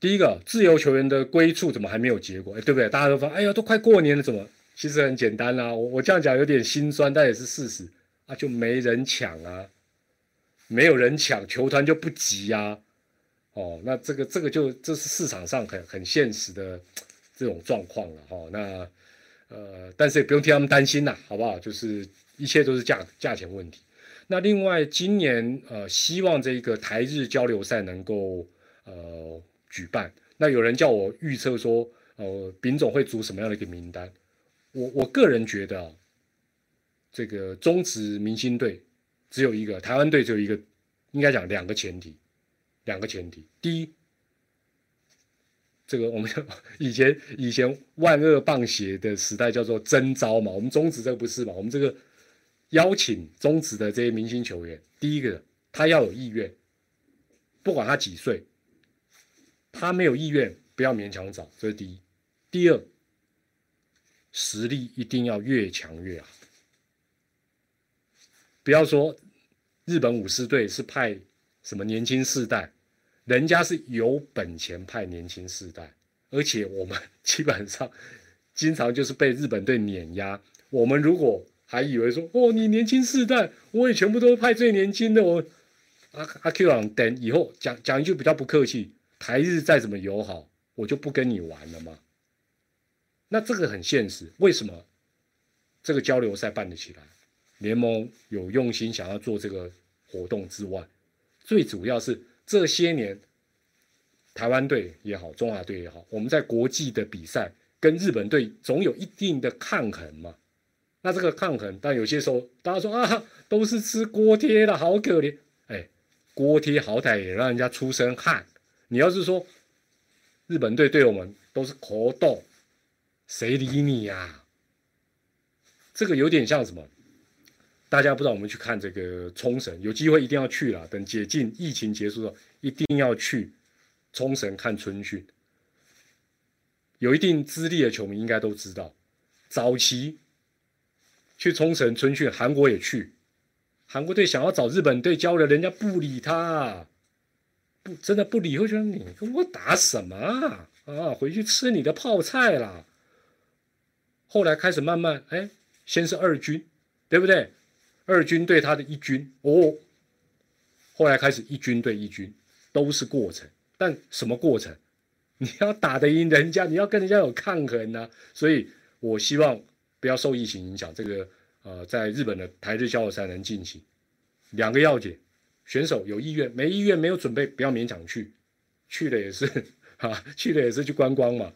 第一个，自由球员的归处怎么还没有结果？哎，对不对？大家都说，哎呀，都快过年了，怎么？其实很简单啦，我我这样讲有点心酸，但也是事实啊，就没人抢啊，没有人抢，球团就不急呀。哦，那这个这个就这是市场上很很现实的这种状况了哈。那呃，但是也不用替他们担心呐，好不好？就是一切都是价价钱问题。那另外今年呃，希望这个台日交流赛能够呃举办。那有人叫我预测说，呃，丙总会组什么样的一个名单？我我个人觉得啊，这个中职明星队只有一个，台湾队只有一个，应该讲两个前提。两个前提，第一，这个我们 以前以前万恶棒协的时代叫做征招嘛，我们中职这个不是嘛？我们这个邀请中职的这些明星球员，第一个他要有意愿，不管他几岁，他没有意愿不要勉强找，这是第一。第二，实力一定要越强越好，不要说日本武士队是派什么年轻世代。人家是有本钱派年轻世代，而且我们基本上经常就是被日本队碾压。我们如果还以为说哦，你年轻世代，我也全部都派最年轻的。我阿阿 Q 朗等以后讲讲一句比较不客气，台日再怎么友好，我就不跟你玩了嘛。那这个很现实，为什么这个交流赛办得起来？联盟有用心想要做这个活动之外，最主要是。这些年，台湾队也好，中华队也好，我们在国际的比赛跟日本队总有一定的抗衡嘛。那这个抗衡，但有些时候大家说啊，都是吃锅贴的，好可怜。哎，锅贴好歹也让人家出身汗。你要是说日本队对我们都是口斗，谁理你呀？这个有点像什么？大家不知道，我们去看这个冲绳，有机会一定要去了。等解禁、疫情结束了，一定要去冲绳看春训。有一定资历的球迷应该都知道，早期去冲绳春训，韩国也去，韩国队想要找日本队交流，人家不理他，不真的不理会，说你跟我打什么啊？啊，回去吃你的泡菜啦。后来开始慢慢，哎，先是二军，对不对？二军对他的一军哦，后来开始一军对一军，都是过程。但什么过程？你要打得赢人家，你要跟人家有抗衡呐。所以我希望不要受疫情影响，这个呃，在日本的台日交流赛能进行。两个要点：选手有意愿，没意愿没有准备，不要勉强去。去了也是 哈，去了也是去观光嘛。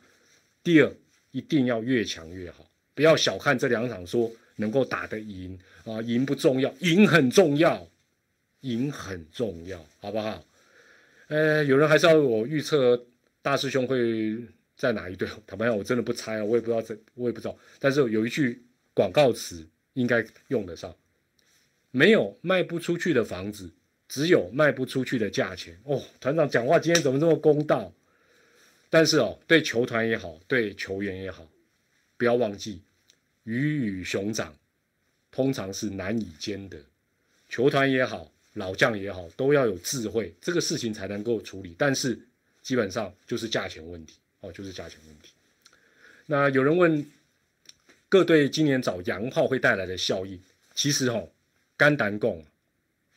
第二，一定要越强越好，不要小看这两场，说能够打得赢。啊，赢不重要，赢很重要，赢很重要，好不好？呃，有人还是要我预测大师兄会在哪一队？坦白讲，我真的不猜啊，我也不知道这，我也不知道。但是有一句广告词应该用得上：没有卖不出去的房子，只有卖不出去的价钱。哦，团长讲话今天怎么这么公道？但是哦，对球团也好，对球员也好，不要忘记鱼与熊掌。通常是难以兼得，球团也好，老将也好，都要有智慧，这个事情才能够处理。但是基本上就是价钱问题哦，就是价钱问题。那有人问各队今年找洋炮会带来的效益，其实哈，肝胆共，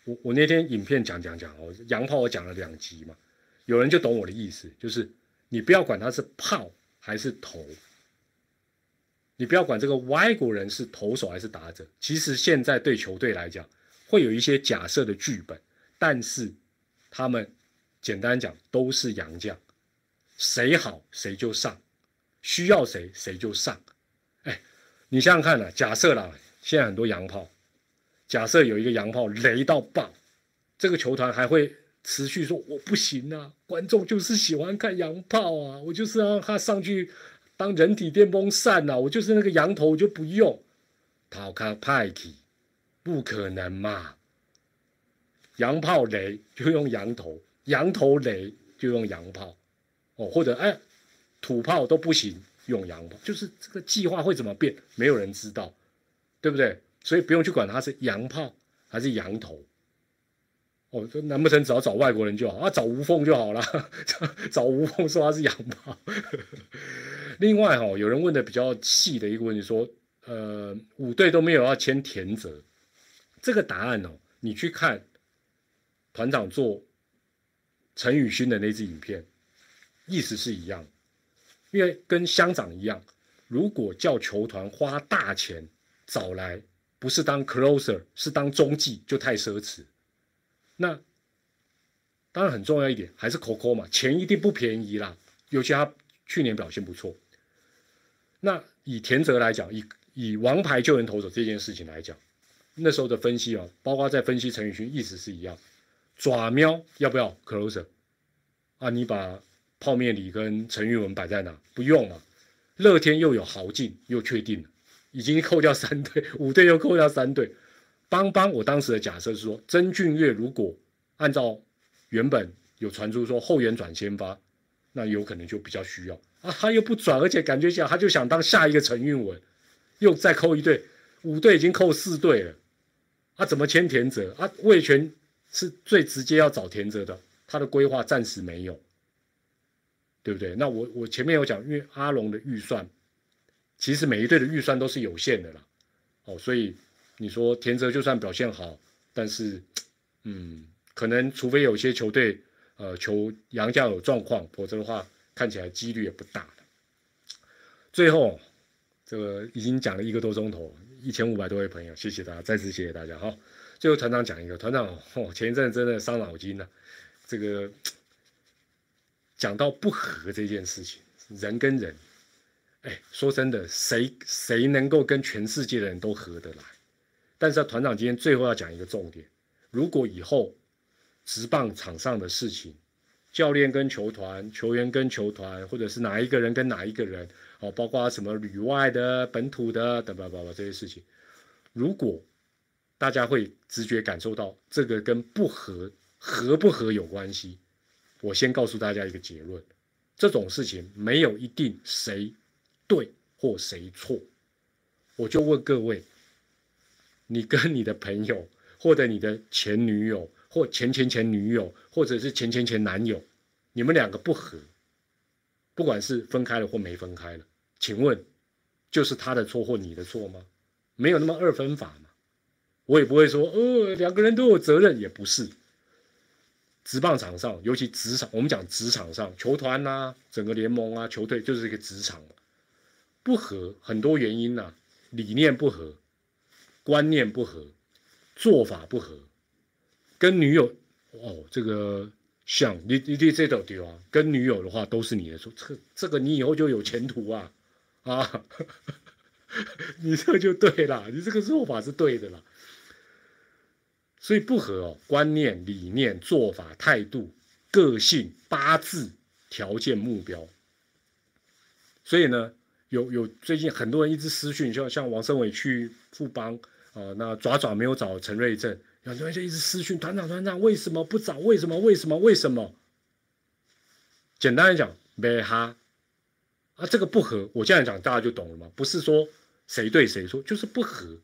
我我那天影片讲讲讲哦，洋炮我讲了两集嘛，有人就懂我的意思，就是你不要管他是炮还是头。你不要管这个外国人是投手还是打者，其实现在对球队来讲，会有一些假设的剧本，但是他们简单讲都是洋将，谁好谁就上，需要谁谁就上。哎，你想想看啊，假设啦，现在很多洋炮，假设有一个洋炮雷到爆，这个球团还会持续说我不行啊，观众就是喜欢看洋炮啊，我就是让他上去。当人体电风扇呐，我就是那个羊头，我就不用。逃开派体，不可能嘛。羊炮雷就用羊头，羊头雷就用羊炮，哦，或者哎，土炮都不行，用羊炮。就是这个计划会怎么变，没有人知道，对不对？所以不用去管它是羊炮还是羊头。哦，难不成只要找外国人就好啊？找吴凤就好了，找吴凤说他是羊炮。另外哈，有人问的比较细的一个问题说，呃，五队都没有要签田泽，这个答案哦，你去看团长做陈宇勋的那支影片，意思是一样，因为跟乡长一样，如果叫球团花大钱找来，不是当 closer，是当中继，就太奢侈。那当然很重要一点，还是 Coco 嘛，钱一定不便宜啦，尤其他去年表现不错。那以田泽来讲，以以王牌救援投手这件事情来讲，那时候的分析啊，包括在分析陈宇勋，意思是一样。爪喵要不要 closer？啊，你把泡面里跟陈玉文摆在哪？不用嘛。乐天又有豪进，又确定，已经扣掉三队，五队又扣掉三队。邦邦，我当时的假设是说，曾俊岳如果按照原本有传出说后援转先发，那有可能就比较需要。啊，他又不转，而且感觉像他就想当下一个陈运文，又再扣一队，五队已经扣四队了，啊，怎么签田泽？啊，魏权是最直接要找田泽的，他的规划暂时没有，对不对？那我我前面有讲，因为阿龙的预算，其实每一队的预算都是有限的啦，哦，所以你说田泽就算表现好，但是，嗯，可能除非有些球队，呃，求杨将有状况，否则的话。看起来几率也不大最后，这个已经讲了一个多钟头，一千五百多位朋友，谢谢大家，再次谢谢大家哈。最后团长讲一个，团长哦，前一阵真的伤脑筋了。这个讲到不和这件事情，人跟人，哎，说真的，谁谁能够跟全世界的人都合得来？但是团长今天最后要讲一个重点，如果以后直棒场上的事情。教练跟球团，球员跟球团，或者是哪一个人跟哪一个人，哦，包括什么旅外的、本土的等等等等这些事情，如果大家会直觉感受到这个跟不合合不合有关系，我先告诉大家一个结论：这种事情没有一定谁对或谁错。我就问各位，你跟你的朋友，或者你的前女友。或前前前女友，或者是前前前男友，你们两个不和，不管是分开了或没分开了，请问，就是他的错或你的错吗？没有那么二分法嘛。我也不会说，呃，两个人都有责任，也不是。职棒场上，尤其职场，我们讲职场上，球团呐，整个联盟啊，球队就是一个职场不和很多原因呐，理念不合，观念不合，做法不合。跟女友哦，这个像你你你这都对啊。跟女友的话都是你的错，这个这个你以后就有前途啊啊！你这就对了，你这个做法是对的啦。所以不合哦，观念、理念、做法、态度、个性、八字、条件、目标。所以呢，有有最近很多人一直私讯，像像王胜伟去富邦啊，那爪爪没有找陈瑞正。很多人就一直私讯团长，团长为什么不找？为什么？为什么？为什么？简单来讲，没哈啊，这个不合。我这样讲，大家就懂了吗？不是说谁对谁错，就是不合。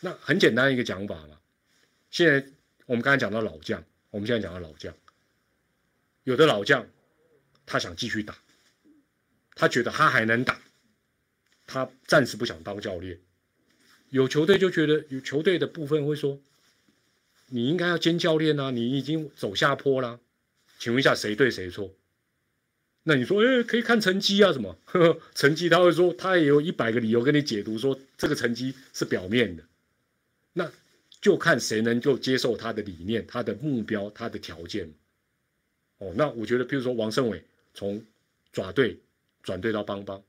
那很简单一个讲法嘛。现在我们刚才讲到老将，我们现在讲到老将，有的老将他想继续打，他觉得他还能打，他暂时不想当教练。有球队就觉得有球队的部分会说。你应该要兼教练啊！你已经走下坡了，请问一下谁对谁错？那你说，哎，可以看成绩啊？什么呵呵 成绩？他会说，他也有一百个理由跟你解读，说这个成绩是表面的。那就看谁能够接受他的理念、他的目标、他的条件。哦，那我觉得，比如说王胜伟从爪队转队到邦邦，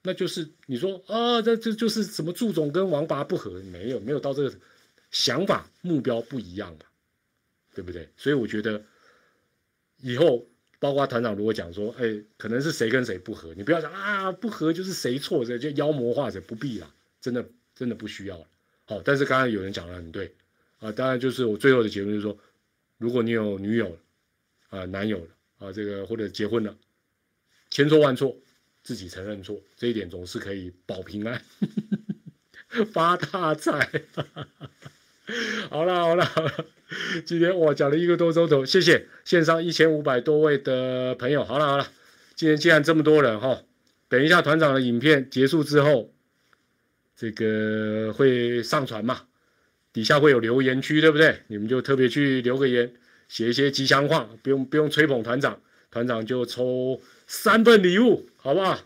那就是你说啊，这这就是什么祝总跟王拔不合？没有，没有到这个。想法目标不一样嘛，对不对？所以我觉得以后包括团长如果讲说，哎，可能是谁跟谁不合，你不要讲啊，不合就是谁错，这就妖魔化，这不必了，真的真的不需要了。好，但是刚刚有人讲的很对啊，当然就是我最后的结论就是说，如果你有女友啊、男友啊，这个或者结婚了，千错万错，自己承认错，这一点总是可以保平安、发大财。好了好了，今天我讲了一个多钟头，谢谢线上一千五百多位的朋友。好了好了，今天既然这么多人哈，等一下团长的影片结束之后，这个会上传嘛？底下会有留言区，对不对？你们就特别去留个言，写一些吉祥话，不用不用吹捧团长，团长就抽三份礼物，好不好？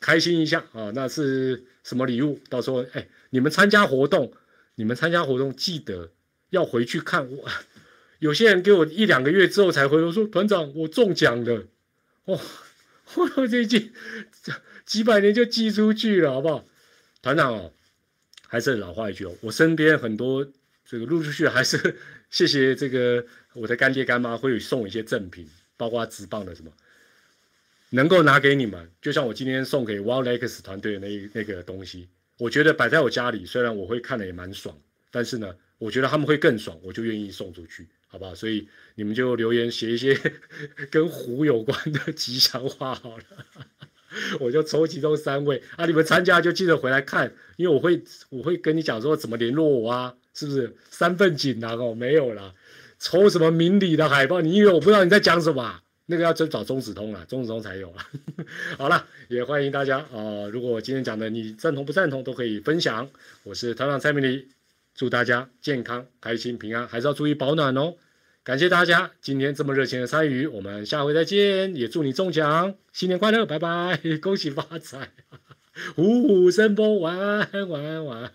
开心一下啊！那是什么礼物？到时候哎，你们参加活动，你们参加活动记得要回去看我。有些人给我一两个月之后才回，我说团长我中奖了，哦，我这几几百年就寄出去了，好不好？团长哦。还是老话一句哦，我身边很多这个陆陆续续还是谢谢这个我的干爹干妈会送一些赠品，包括纸棒的什么，能够拿给你们，就像我今天送给 Wildx 团队的那那个东西，我觉得摆在我家里，虽然我会看的也蛮爽，但是呢，我觉得他们会更爽，我就愿意送出去，好不好？所以你们就留言写一些 跟虎有关的吉祥话好了。我就抽其中三位啊！你们参加就记得回来看，因为我会我会跟你讲说怎么联络我啊，是不是？三份锦囊哦，没有啦，抽什么明理的海报？你以为我不知道你在讲什么？那个要真找中子通了，中子通才有啊。好了，也欢迎大家啊！如果今天讲的你赞同不赞同，都可以分享。我是团长蔡明礼，祝大家健康、开心、平安，还是要注意保暖哦。感谢大家今天这么热情的参与，我们下回再见，也祝你中奖，新年快乐，拜拜，恭喜发财，虎虎生风，晚安，晚安，晚安。